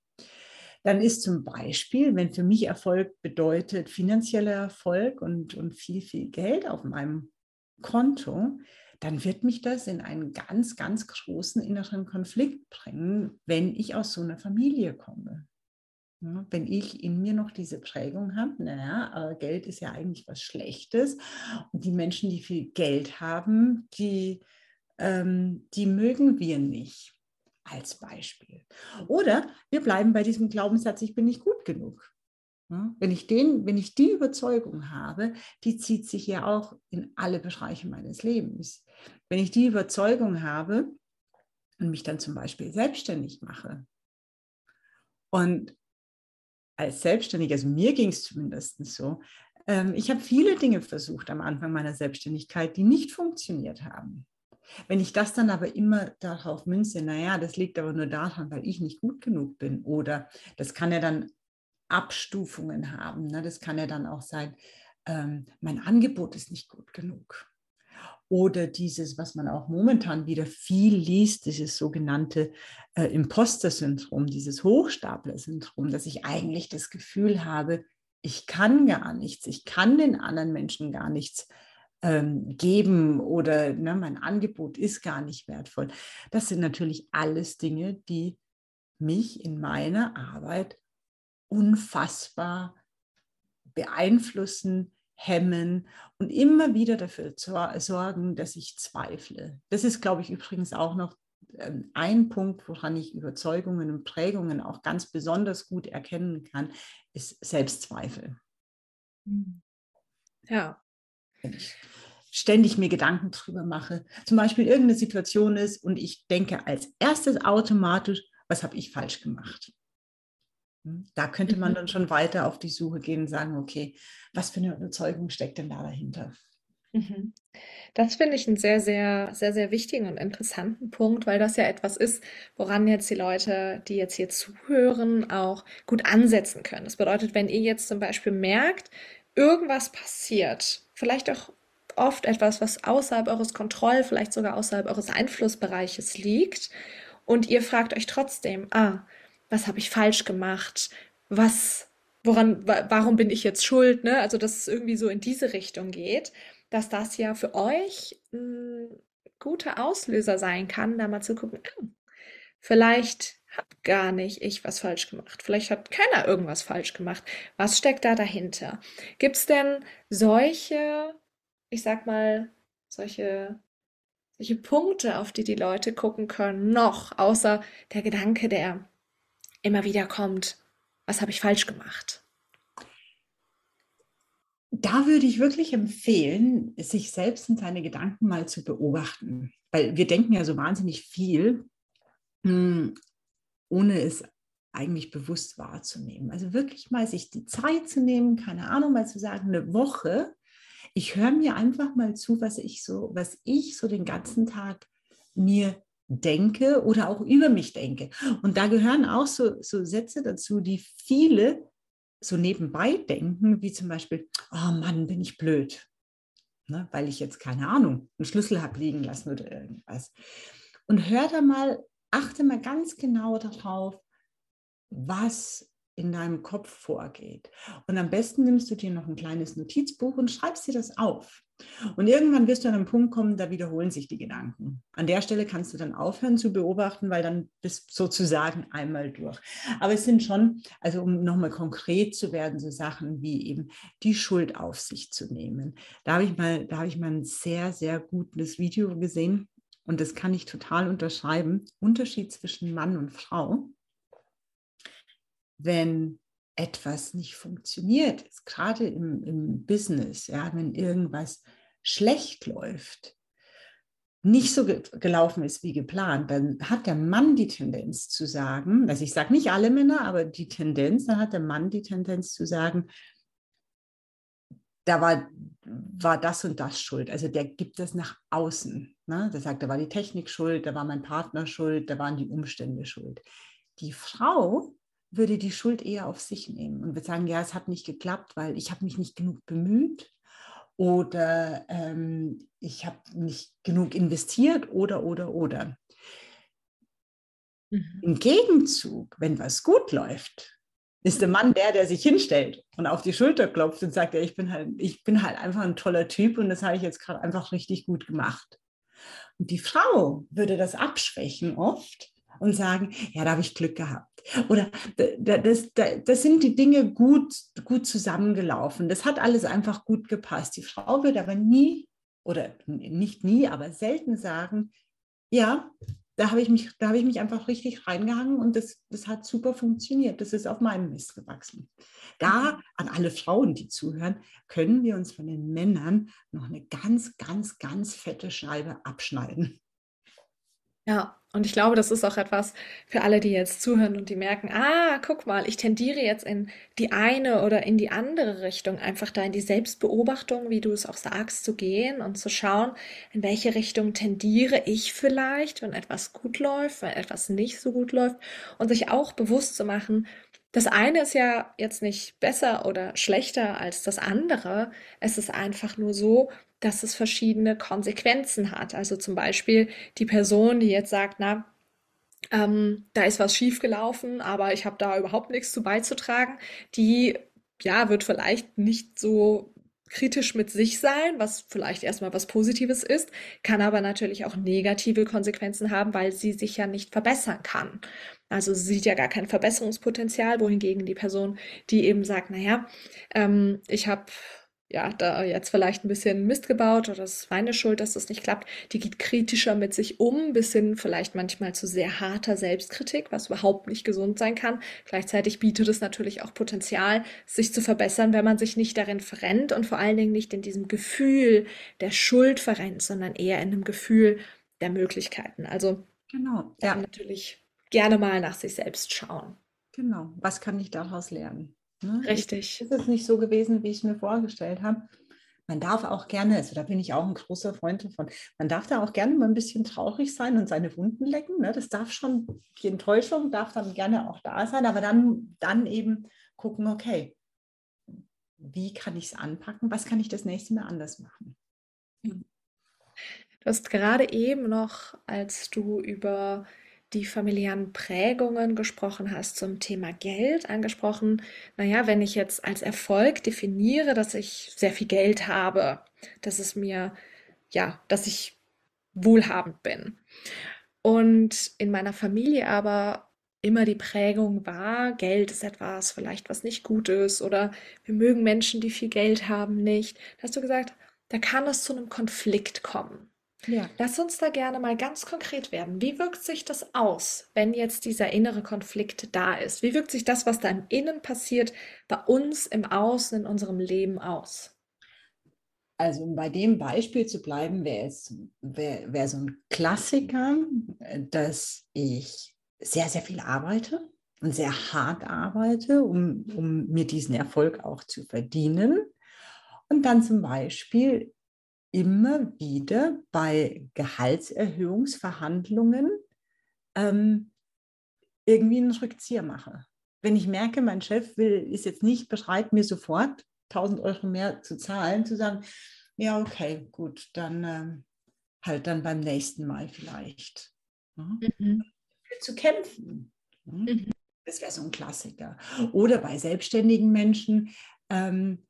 Dann ist zum Beispiel, wenn für mich Erfolg bedeutet finanzieller Erfolg und, und viel, viel Geld auf meinem Konto, dann wird mich das in einen ganz, ganz großen inneren Konflikt bringen, wenn ich aus so einer Familie komme. Wenn ich in mir noch diese Prägung habe, naja, Geld ist ja eigentlich was Schlechtes und die Menschen, die viel Geld haben, die, ähm, die mögen wir nicht als Beispiel. Oder wir bleiben bei diesem Glaubenssatz, ich bin nicht gut genug. Wenn ich, den, wenn ich die Überzeugung habe, die zieht sich ja auch in alle Bereiche meines Lebens. Wenn ich die Überzeugung habe und mich dann zum Beispiel selbstständig mache und als Selbstständige, also mir ging es zumindest so, Ähm, ich habe viele Dinge versucht am Anfang meiner Selbstständigkeit, die nicht funktioniert haben. Wenn ich das dann aber immer darauf münze, naja, das liegt aber nur daran, weil ich nicht gut genug bin oder das kann ja dann Abstufungen haben. Ne? Das kann ja dann auch sein, ähm, mein Angebot ist nicht gut genug. Oder dieses, was man auch momentan wieder viel liest, dieses sogenannte äh, Imposter-Syndrom, dieses Hochstapler-Syndrom, dass ich eigentlich das Gefühl habe, ich kann gar nichts, ich kann den anderen Menschen gar nichts ähm, geben oder ne, mein Angebot ist gar nicht wertvoll. Das sind natürlich alles Dinge, die mich in meiner Arbeit unfassbar beeinflussen, hemmen und immer wieder dafür sorgen, dass ich zweifle. Das ist, glaube ich, übrigens auch noch ähm, ein Punkt, woran ich Überzeugungen und Prägungen auch ganz besonders gut erkennen kann, ist Selbstzweifel. Hm. Ja. Wenn ich ständig mir Gedanken drüber mache, zum Beispiel irgendeine Situation ist und ich denke als erstes automatisch, was habe ich falsch gemacht? Hm, da könnte man mhm. dann schon weiter auf die Suche gehen und sagen, okay, was für eine Überzeugung steckt denn da dahinter? Mhm. Das finde ich einen sehr, sehr, sehr, sehr wichtigen und interessanten Punkt, weil das ja etwas ist, woran jetzt die Leute, die jetzt hier zuhören, auch gut ansetzen können. Das bedeutet, wenn ihr jetzt zum Beispiel merkt, irgendwas passiert, vielleicht auch oft etwas, was außerhalb eures Kontroll, vielleicht sogar außerhalb eures Einflussbereiches liegt, und ihr fragt euch trotzdem, ah, was habe ich falsch gemacht? Was, woran, warum bin ich jetzt schuld? Ne? Also, dass es irgendwie so in diese Richtung geht, dass das ja für euch ein guter Auslöser sein kann, da mal zu gucken, ah, vielleicht habe gar nicht ich was falsch gemacht. Vielleicht hat keiner irgendwas falsch gemacht. Was steckt da dahinter? Gibt es denn solche, ich sag mal, solche, solche Punkte, auf die die Leute gucken können, noch, außer der Gedanke, der immer wieder kommt, was habe ich falsch gemacht? Da würde ich wirklich empfehlen, sich selbst und seine Gedanken mal zu beobachten, weil wir denken ja so wahnsinnig viel, hm, ohne es eigentlich bewusst wahrzunehmen. Also wirklich mal sich die Zeit zu nehmen, keine Ahnung, mal zu sagen, eine Woche. Ich höre mir einfach mal zu, was ich so, was ich so den ganzen Tag mir denke oder auch über mich denke. Und da gehören auch so, so Sätze dazu, die viele so nebenbei denken, wie zum Beispiel, oh Mann, bin ich blöd, ne, weil ich jetzt keine Ahnung, einen Schlüssel habe liegen lassen oder irgendwas. Und hör da mal, achte mal ganz genau darauf, was in deinem Kopf vorgeht. Und am besten nimmst du dir noch ein kleines Notizbuch und schreibst dir das auf. Und irgendwann wirst du an einen Punkt kommen, da wiederholen sich die Gedanken. An der Stelle kannst du dann aufhören zu beobachten, weil dann bist du sozusagen einmal durch. Aber es sind schon, also um nochmal konkret zu werden, so Sachen wie eben die Schuld auf sich zu nehmen. Da habe ich mal, da habe ich mal ein sehr, sehr gutes Video gesehen und das kann ich total unterschreiben. Unterschied zwischen Mann und Frau. Wenn etwas nicht funktioniert, gerade im, im Business, ja, wenn irgendwas schlecht läuft, nicht so ge gelaufen ist wie geplant, dann hat der Mann die Tendenz zu sagen, also ich sage nicht alle Männer, aber die Tendenz, dann hat der Mann die Tendenz zu sagen, da war, war das und das schuld. Also der gibt das nach außen. Ne? Der sagt, da war die Technik schuld, da war mein Partner schuld, da waren die Umstände schuld. Die Frau würde die Schuld eher auf sich nehmen und würde sagen, ja, es hat nicht geklappt, weil ich habe mich nicht genug bemüht oder ähm, ich habe nicht genug investiert oder, oder, oder. Mhm. Im Gegenzug, wenn was gut läuft, ist der Mann der, der sich hinstellt und auf die Schulter klopft und sagt, ja, ich bin halt, ich bin halt einfach ein toller Typ und das habe ich jetzt gerade einfach richtig gut gemacht. Und die Frau würde das abschwächen oft und sagen, ja, da habe ich Glück gehabt. Oder das, das, das sind die Dinge gut, gut zusammengelaufen. Das hat alles einfach gut gepasst. Die Frau wird aber nie, oder nicht nie, aber selten sagen, ja, da habe ich mich, da habe ich mich einfach richtig reingehangen und das, das hat super funktioniert. Das ist auf meinem Mist gewachsen. Da mhm. an alle Frauen, die zuhören, können wir uns von den Männern noch eine ganz, ganz, ganz fette Scheibe abschneiden. Ja, und ich glaube, das ist auch etwas für alle, die jetzt zuhören und die merken, ah, guck mal, ich tendiere jetzt in die eine oder in die andere Richtung, einfach da in die Selbstbeobachtung, wie du es auch sagst, zu gehen und zu schauen, in welche Richtung tendiere ich vielleicht, wenn etwas gut läuft, wenn etwas nicht so gut läuft und sich auch bewusst zu machen, das eine ist ja jetzt nicht besser oder schlechter als das andere. Es ist einfach nur so, dass es verschiedene Konsequenzen hat. Also zum Beispiel die Person, die jetzt sagt, na, ähm, da ist was schiefgelaufen, aber ich habe da überhaupt nichts zu beizutragen, die ja wird vielleicht nicht so kritisch mit sich sein, was vielleicht erstmal was Positives ist, kann aber natürlich auch negative Konsequenzen haben, weil sie sich ja nicht verbessern kann. Also sie sieht ja gar kein Verbesserungspotenzial, wohingegen die Person, die eben sagt, naja, ähm, ich habe ja, da jetzt vielleicht ein bisschen Mist gebaut oder es ist meine Schuld, dass das nicht klappt. Die geht kritischer mit sich um, bis hin vielleicht manchmal zu sehr harter Selbstkritik, was überhaupt nicht gesund sein kann. Gleichzeitig bietet es natürlich auch Potenzial, sich zu verbessern, wenn man sich nicht darin verrennt und vor allen Dingen nicht in diesem Gefühl der Schuld verrennt, sondern eher in dem Gefühl der Möglichkeiten. Also Genau, ja, natürlich gerne mal nach sich selbst schauen. genau. Was kann ich daraus lernen? Ne? Richtig. ist es nicht so gewesen, wie ich es mir vorgestellt habe? Man darf auch gerne, also da bin ich auch ein großer Freund davon, man darf da auch gerne mal ein bisschen traurig sein und seine Wunden lecken. Ne? Das darf schon, die Enttäuschung darf dann gerne auch da sein, aber dann, dann eben gucken, okay, wie kann ich es anpacken? Was kann ich das nächste Mal anders machen? Du hast gerade eben noch, als du über die familiären Prägungen gesprochen hast zum Thema Geld, angesprochen, naja, wenn ich jetzt als Erfolg definiere, dass ich sehr viel Geld habe, dass es mir, ja, dass ich wohlhabend bin. Und in meiner Familie aber immer die Prägung war, Geld ist etwas vielleicht, was nicht gut ist oder wir mögen Menschen, die viel Geld haben, nicht. Da hast du gesagt, da kann es zu einem Konflikt kommen. Ja. Lass uns da gerne mal ganz konkret werden. Wie wirkt sich das aus, wenn jetzt dieser innere Konflikt da ist? Wie wirkt sich das, was da im Innen passiert, bei uns im Außen, in unserem Leben aus? Also um bei dem Beispiel zu bleiben, wäre es wär, wär so ein Klassiker, dass ich sehr, sehr viel arbeite und sehr hart arbeite, um, um mir diesen Erfolg auch zu verdienen. Und dann zum Beispiel immer wieder bei Gehaltserhöhungsverhandlungen ähm, irgendwie einen Rückzieher mache. Wenn ich merke, mein Chef will, ist jetzt nicht bereit, mir sofort 1000 Euro mehr zu zahlen, zu sagen, ja, okay, gut, dann ähm, halt dann beim nächsten Mal vielleicht. Ne? Mhm. Zu kämpfen. Ne? Mhm. Das wäre so ein Klassiker. Oder bei selbstständigen Menschen, ähm, äh,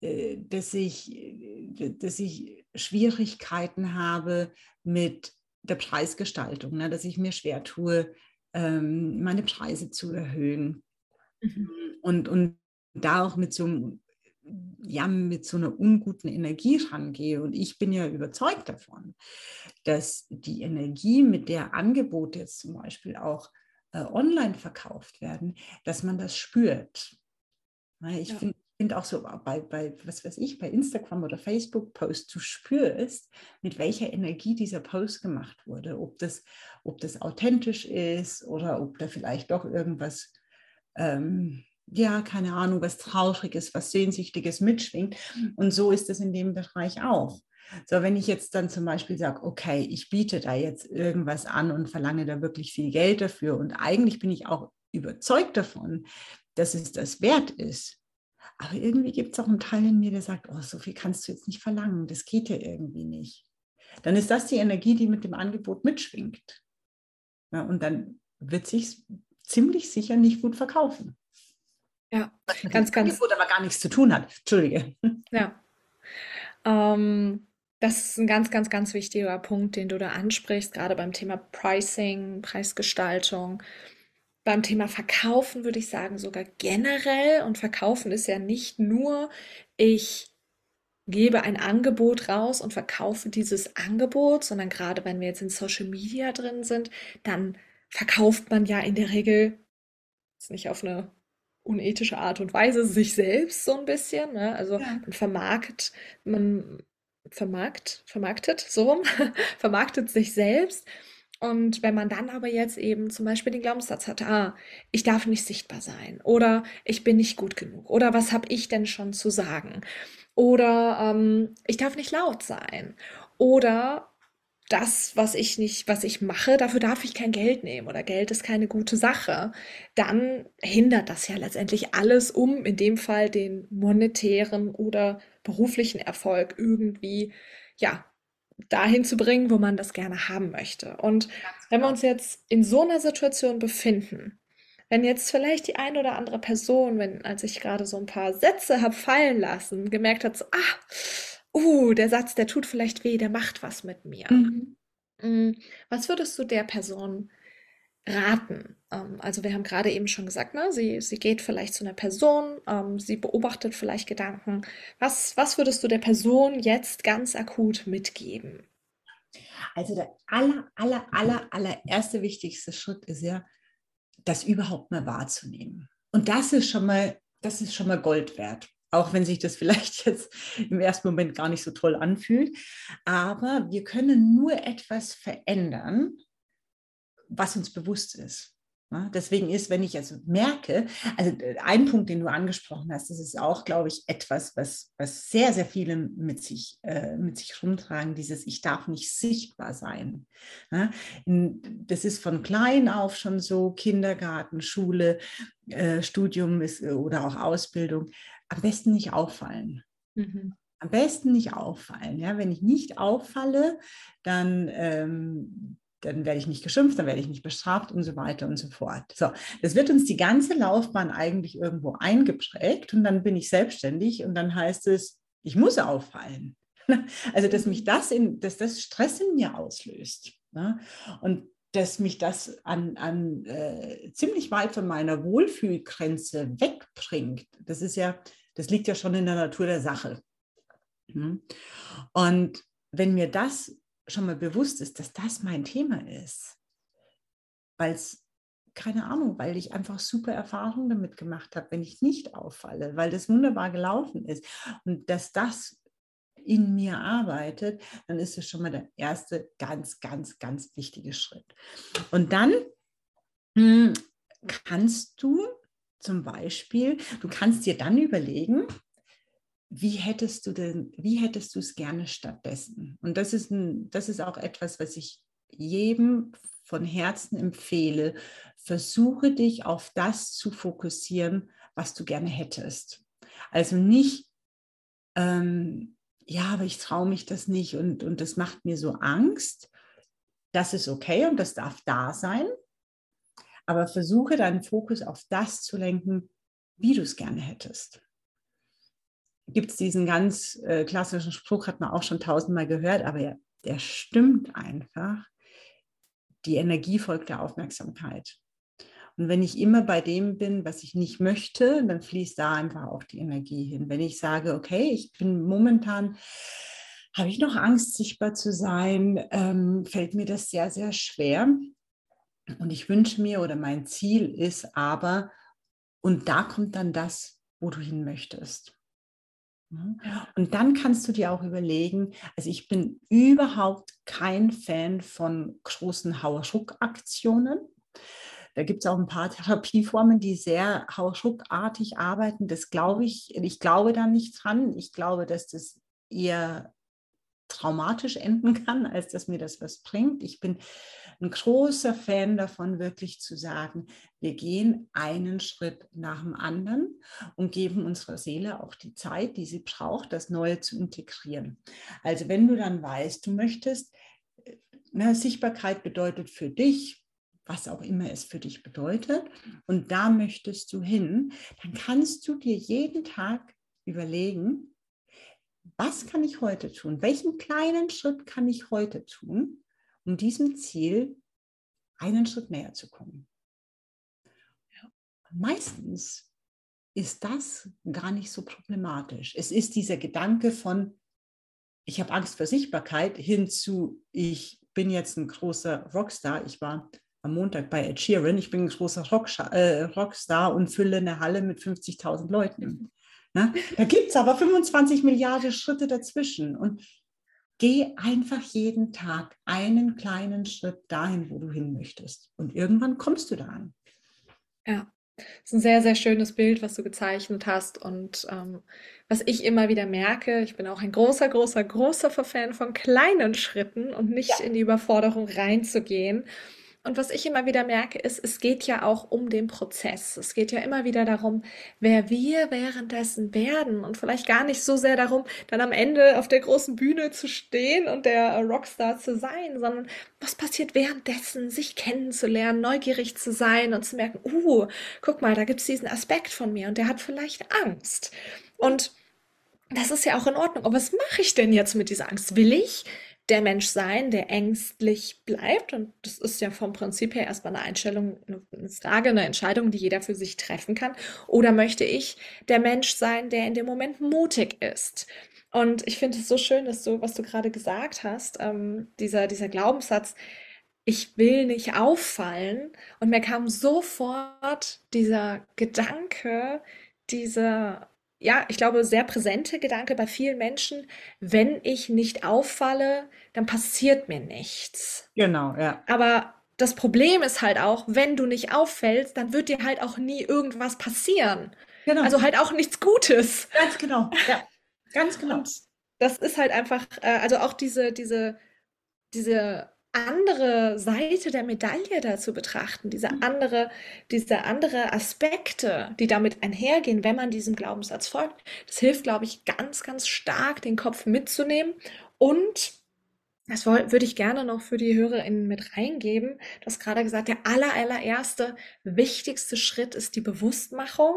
dass, ich, äh, dass ich Schwierigkeiten habe mit der Preisgestaltung, ne? dass ich mir schwer tue, ähm, meine Preise zu erhöhen. Mhm. Und, und da auch mit so einem ja, mit so einer unguten Energie rangehe. Und ich bin ja überzeugt davon, dass die Energie, mit der Angebote jetzt zum Beispiel auch äh, online verkauft werden, dass man das spürt. Ich Ja. finde find auch so bei, bei, was weiß ich, bei Instagram oder Facebook-Posts, du spürst, mit welcher Energie dieser Post gemacht wurde, ob das, ob das authentisch ist oder ob da vielleicht doch irgendwas ähm, ja, keine Ahnung, was Trauriges, was Sehnsüchtiges mitschwingt. Und so ist es in dem Bereich auch. So, wenn ich jetzt dann zum Beispiel sage, okay, ich biete da jetzt irgendwas an und verlange da wirklich viel Geld dafür und eigentlich bin ich auch überzeugt davon, dass es das wert ist. Aber irgendwie gibt es auch einen Teil in mir, der sagt, oh, so viel kannst du jetzt nicht verlangen, das geht ja irgendwie nicht. Dann ist das die Energie, die mit dem Angebot mitschwingt. Ja, und dann wird sich ziemlich sicher nicht gut verkaufen. Ja, ganz, ganz, Angebot aber gar nichts zu tun hat. Entschuldige. ja. Ähm, das ist ein ganz, ganz, ganz wichtiger Punkt, den du da ansprichst, gerade beim Thema Pricing, Preisgestaltung. Beim Thema Verkaufen würde ich sagen, sogar generell. Und Verkaufen ist ja nicht nur, ich gebe ein Angebot raus und verkaufe dieses Angebot, sondern gerade wenn wir jetzt in Social Media drin sind, dann verkauft man ja in der Regel, jetzt nicht auf eine unethische Art und Weise, sich selbst so ein bisschen, ne? Also Ja. man vermarkt, man vermarkt, vermarktet, so rum, vermarktet sich selbst Und wenn man dann aber jetzt eben zum Beispiel den Glaubenssatz hat, ah, ich darf nicht sichtbar sein oder ich bin nicht gut genug oder was habe ich denn schon zu sagen? Oder ähm, ich darf nicht laut sein oder das, was ich nicht, was ich mache, dafür darf ich kein Geld nehmen oder Geld ist keine gute Sache, dann hindert das ja letztendlich alles, um in dem Fall den monetären oder beruflichen Erfolg irgendwie, ja, dahin zu bringen, wo man das gerne haben möchte. Und wenn wir uns jetzt in so einer Situation befinden, wenn jetzt vielleicht die eine oder andere Person, wenn, als ich gerade so ein paar Sätze habe fallen lassen, gemerkt hat, so, ah, uh, der Satz, der tut vielleicht weh, der macht was mit mir. Mhm. Mm, was würdest du der Person raten? Ähm, also wir haben gerade eben schon gesagt, ne, sie, sie geht vielleicht zu einer Person, ähm, sie beobachtet vielleicht Gedanken. Was, was würdest du der Person jetzt ganz akut mitgeben? Also der aller, aller, aller, allererste wichtigste Schritt ist ja, das überhaupt mal wahrzunehmen. Und das ist schon mal, das ist schon mal Gold wert. Auch wenn sich das vielleicht jetzt im ersten Moment gar nicht so toll anfühlt. Aber wir können nur etwas verändern, was uns bewusst ist. Ja, deswegen ist, wenn ich also merke, also äh, ein Punkt, den du angesprochen hast, das ist auch, glaube ich, etwas, was, was sehr, sehr viele mit sich, äh, mit sich rumtragen, dieses Ich darf nicht sichtbar sein. Ja, in, das ist von klein auf schon so, Kindergarten, Schule, äh, Studium ist, äh, oder auch Ausbildung, am besten nicht auffallen. Mhm am besten nicht auffallen. Ja? Wenn ich nicht auffalle, dann ähm, dann werde ich nicht geschimpft, dann werde ich nicht bestraft und so weiter und so fort. So, das wird uns die ganze Laufbahn eigentlich irgendwo eingeprägt und dann bin ich selbstständig und dann heißt es, ich muss auffallen. Also, dass mich das in, dass das Stress in mir auslöst. Ne? Und dass mich das an, an äh, ziemlich weit von meiner Wohlfühlgrenze wegbringt. Das ist ja, das liegt ja schon in der Natur der Sache. Hm? Und wenn mir das schon mal bewusst ist, dass das mein Thema ist, weil es, keine Ahnung, weil ich einfach super Erfahrungen damit gemacht habe, wenn ich nicht auffalle, weil das wunderbar gelaufen ist und dass das in mir arbeitet, dann ist es schon mal der erste ganz, ganz, ganz wichtige Schritt. Und dann hm, kannst du zum Beispiel, du kannst dir dann überlegen, wie hättest du denn, wie hättest du es gerne stattdessen? Und das ist, ein, das ist auch etwas, was ich jedem von Herzen empfehle. Versuche dich auf das zu fokussieren, was du gerne hättest. Also nicht, ähm, ja, aber ich traue mich das nicht und, und das macht mir so Angst. Das ist okay und das darf da sein. Aber versuche deinen Fokus auf das zu lenken, wie du es gerne hättest gibt es diesen ganz äh, klassischen Spruch, hat man auch schon tausendmal gehört, aber ja, der stimmt einfach. Die Energie folgt der Aufmerksamkeit. Und wenn ich immer bei dem bin, was ich nicht möchte, dann fließt da einfach auch die Energie hin. Wenn ich sage, okay, ich bin momentan, habe ich noch Angst, sichtbar zu sein, ähm, fällt mir das sehr, sehr schwer. Und ich wünsche mir oder mein Ziel ist aber, und da kommt dann das, wo du hin möchtest. Mhm. Und dann kannst du dir auch überlegen, also ich bin überhaupt kein Fan von großen Hauerschuck-Aktionen. Da gibt es auch ein paar Therapieformen, die sehr hauerschuckartig arbeiten. Das glaube ich, ich glaube da nicht dran. Ich glaube, dass das eher traumatisch enden kann, als dass mir das was bringt. Ich bin ein großer Fan davon, wirklich zu sagen, wir gehen einen Schritt nach dem anderen und geben unserer Seele auch die Zeit, die sie braucht, das Neue zu integrieren. Also wenn du dann weißt, du möchtest, na, Sichtbarkeit bedeutet für dich, was auch immer es für dich bedeutet, und da möchtest du hin, dann kannst du dir jeden Tag überlegen, was kann ich heute tun? Welchen kleinen Schritt kann ich heute tun, um diesem Ziel einen Schritt näher zu kommen. Meistens ist das gar nicht so problematisch. Es ist dieser Gedanke von, ich habe Angst vor Sichtbarkeit, hinzu, ich bin jetzt ein großer Rockstar. Ich war am Montag bei Ed Sheeran, ich bin ein großer äh, Rockstar und fülle eine Halle mit 50.000 Leuten. Na, da gibt es aber 25 Milliarden Schritte dazwischen. Und geh einfach jeden Tag einen kleinen Schritt dahin, wo du hin möchtest. Und irgendwann kommst du da an. Ja. Das ist ein sehr, sehr schönes Bild, was du gezeichnet hast. Und ähm, was ich immer wieder merke, ich bin auch ein großer, großer, großer Fan von kleinen Schritten und nicht Ja. in die Überforderung reinzugehen. Und was ich immer wieder merke, ist, es geht ja auch um den Prozess. Es geht ja immer wieder darum, wer wir währenddessen werden und vielleicht gar nicht so sehr darum, dann am Ende auf der großen Bühne zu stehen und der Rockstar zu sein, sondern was passiert währenddessen, sich kennenzulernen, neugierig zu sein und zu merken, uh, guck mal, da gibt es diesen Aspekt von mir und der hat vielleicht Angst. Und das ist ja auch in Ordnung. Aber was mache ich denn jetzt mit dieser Angst? Will ich der Mensch sein, der ängstlich bleibt? Und das ist ja vom Prinzip her erstmal eine Einstellung, eine Frage, eine Entscheidung, die jeder für sich treffen kann. Oder möchte ich der Mensch sein, der in dem Moment mutig ist? Und ich finde es so schön, dass du, was du gerade gesagt hast, ähm, dieser, dieser Glaubenssatz, ich will nicht auffallen. Und mir kam sofort dieser Gedanke, dieser, ja, ich glaube, sehr präsente Gedanke bei vielen Menschen, wenn ich nicht auffalle, dann passiert mir nichts. Genau, ja. Aber das Problem ist halt auch, wenn du nicht auffällst, dann wird dir halt auch nie irgendwas passieren. Genau, Also halt auch nichts Gutes. ganz genau. Ja, ganz genau. Und das ist halt einfach, äh, also auch diese, diese diese andere Seite der Medaille da zu betrachten, diese andere, diese andere Aspekte, die damit einhergehen, wenn man diesem Glaubenssatz folgt, das hilft, glaube ich, ganz, ganz stark, den Kopf mitzunehmen. Und das würde ich gerne noch für die HörerInnen mit reingeben. Du hast gerade gesagt, der aller, allererste, wichtigste Schritt ist die Bewusstmachung.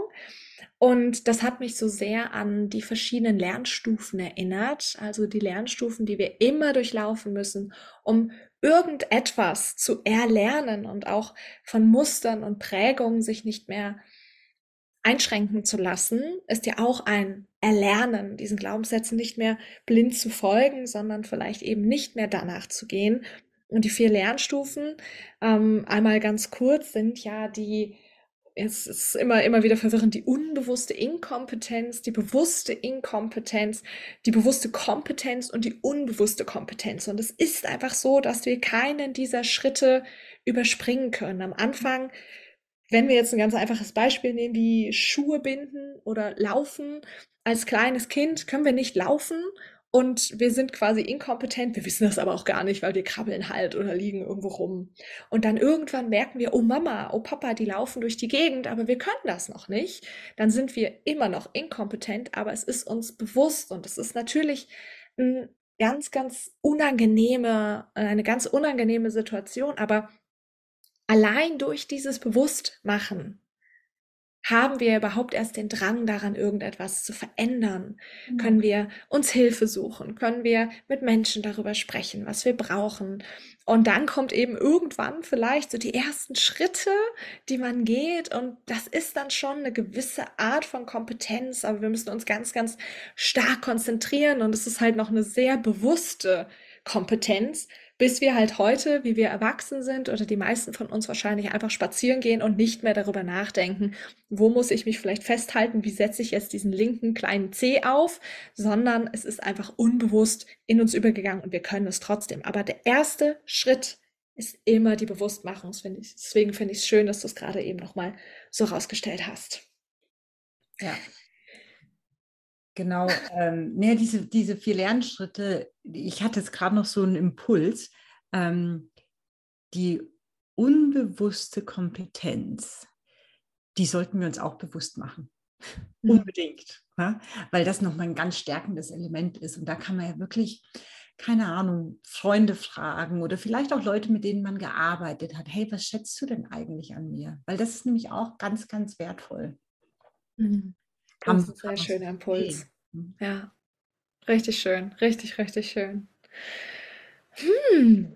Und das hat mich so sehr an die verschiedenen Lernstufen erinnert, also die Lernstufen, die wir immer durchlaufen müssen, um irgendetwas zu erlernen und auch von Mustern und Prägungen sich nicht mehr einschränken zu lassen, ist ja auch ein Erlernen, diesen Glaubenssätzen nicht mehr blind zu folgen, sondern vielleicht eben nicht mehr danach zu gehen. Und die vier Lernstufen, ähm, einmal ganz kurz, sind ja die es ist immer, immer wieder verwirrend, die unbewusste Inkompetenz, die bewusste Inkompetenz, die bewusste Kompetenz und die unbewusste Kompetenz. Und es ist einfach so, dass wir keinen dieser Schritte überspringen können. Am Anfang, wenn wir jetzt ein ganz einfaches Beispiel nehmen, wie Schuhe binden oder laufen, als kleines Kind können wir nicht laufen und wir sind quasi inkompetent. Wir wissen das aber auch gar nicht, weil wir krabbeln halt oder liegen irgendwo rum. Und dann irgendwann merken wir, oh Mama, oh Papa, die laufen durch die Gegend, aber wir können das noch nicht. Dann sind wir immer noch inkompetent, aber es ist uns bewusst und es ist natürlich ein ganz, ganz unangenehme, eine ganz unangenehme Situation, aber allein durch dieses Bewusstmachen haben wir überhaupt erst den Drang daran, irgendetwas zu verändern? Genau. Können wir uns Hilfe suchen? Können wir mit Menschen darüber sprechen, was wir brauchen? Und dann kommt eben irgendwann vielleicht so die ersten Schritte, die man geht. Und das ist dann schon eine gewisse Art von Kompetenz, aber wir müssen uns ganz, ganz stark konzentrieren. Und es ist halt noch eine sehr bewusste Kompetenz, bis wir halt heute, wie wir erwachsen sind, oder die meisten von uns wahrscheinlich einfach spazieren gehen und nicht mehr darüber nachdenken, wo muss ich mich vielleicht festhalten, wie setze ich jetzt diesen linken kleinen C auf, sondern es ist einfach unbewusst in uns übergegangen und wir können es trotzdem. Aber der erste Schritt ist immer die Bewusstmachung. Deswegen finde ich es schön, dass du es gerade eben nochmal so rausgestellt hast. Ja, genau. Ähm, nee, diese, diese vier Lernschritte, ich hatte jetzt gerade noch so einen Impuls. Ähm, die unbewusste Kompetenz, die sollten wir uns auch bewusst machen. Mhm. Unbedingt. Ja? Weil das nochmal ein ganz stärkendes Element ist. Und da kann man ja wirklich, keine Ahnung, Freunde fragen oder vielleicht auch Leute, mit denen man gearbeitet hat. Hey, was schätzt du denn eigentlich an mir? Weil das ist nämlich auch ganz, ganz wertvoll. Mhm. Kann- Das ist ein sehr schöner Impuls. Ja, richtig schön, richtig, richtig schön. Hm,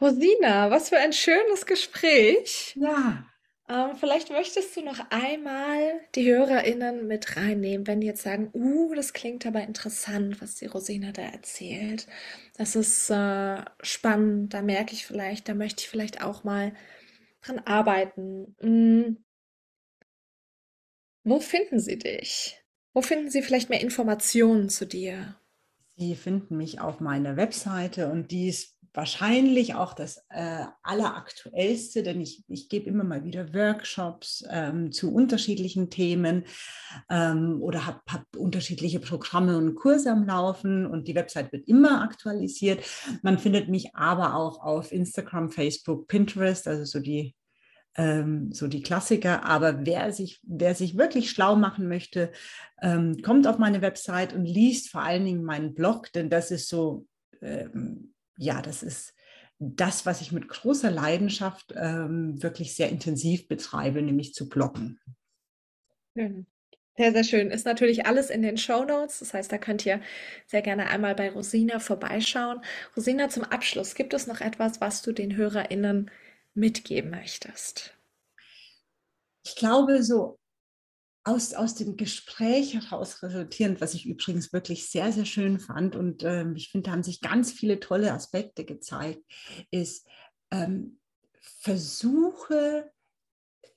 Rosina, was für ein schönes Gespräch. Ja, Ähm, vielleicht möchtest du noch einmal die HörerInnen mit reinnehmen, wenn die jetzt sagen, uh, das klingt aber interessant, was die Rosina da erzählt. Das ist äh, spannend, da merke ich vielleicht, da möchte ich vielleicht auch mal dran arbeiten. Hm, wo finden sie dich? Wo finden sie vielleicht mehr Informationen zu dir? Sie finden mich auf meiner Webseite und die ist wahrscheinlich auch das äh, alleraktuellste, denn ich, ich gebe immer mal wieder Workshops ähm, zu unterschiedlichen Themen ähm, oder habe hab unterschiedliche Programme und Kurse am Laufen und die Website wird immer aktualisiert. Man findet mich aber auch auf Instagram, Facebook, Pinterest, also so die ähm, so die Klassiker. Aber wer sich, wer sich wirklich schlau machen möchte, ähm, kommt auf meine Website und liest vor allen Dingen meinen Blog, denn das ist so, ähm, ja, das ist das, was ich mit großer Leidenschaft ähm, wirklich sehr intensiv betreibe, nämlich zu bloggen. Schön. Sehr, sehr schön. Ist natürlich alles in den Show Notes. Das heißt, da könnt ihr sehr gerne einmal bei Rosina vorbeischauen. Rosina, zum Abschluss, gibt es noch etwas, was du den HörerInnen mitgeben möchtest? Ich glaube, so aus, aus dem Gespräch heraus resultierend, was ich übrigens wirklich sehr, sehr schön fand und ähm, ich finde, da haben sich ganz viele tolle Aspekte gezeigt, ist, ähm, versuche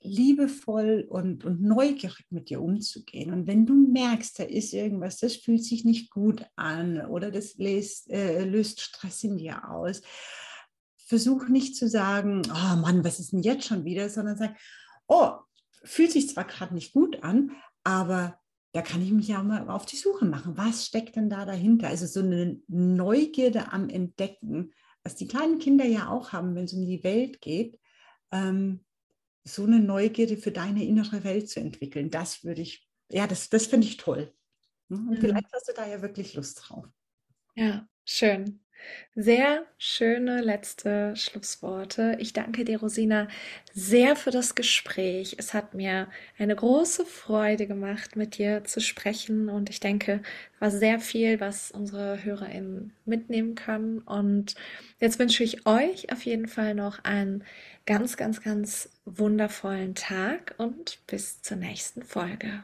liebevoll und, und neugierig mit dir umzugehen. Und wenn du merkst, da ist irgendwas, das fühlt sich nicht gut an oder das löst, äh, löst Stress in dir aus, versuch nicht zu sagen, oh Mann, was ist denn jetzt schon wieder, sondern sag, oh, fühlt sich zwar gerade nicht gut an, aber da kann ich mich ja mal auf die Suche machen. Was steckt denn da dahinter? Also so eine Neugierde am Entdecken, was die kleinen Kinder ja auch haben, wenn es um die Welt geht, ähm, so eine Neugierde für deine innere Welt zu entwickeln. Das würde ich, ja, das, das finde ich toll. Und mhm. vielleicht hast du da ja wirklich Lust drauf. Ja, schön. Sehr schöne letzte Schlussworte. Ich danke dir, Rosina, sehr für das Gespräch. Es hat mir eine große Freude gemacht, mit dir zu sprechen und ich denke, war sehr viel, was unsere HörerInnen mitnehmen können. Und jetzt wünsche ich euch auf jeden Fall noch einen ganz, ganz, ganz wundervollen Tag und bis zur nächsten Folge.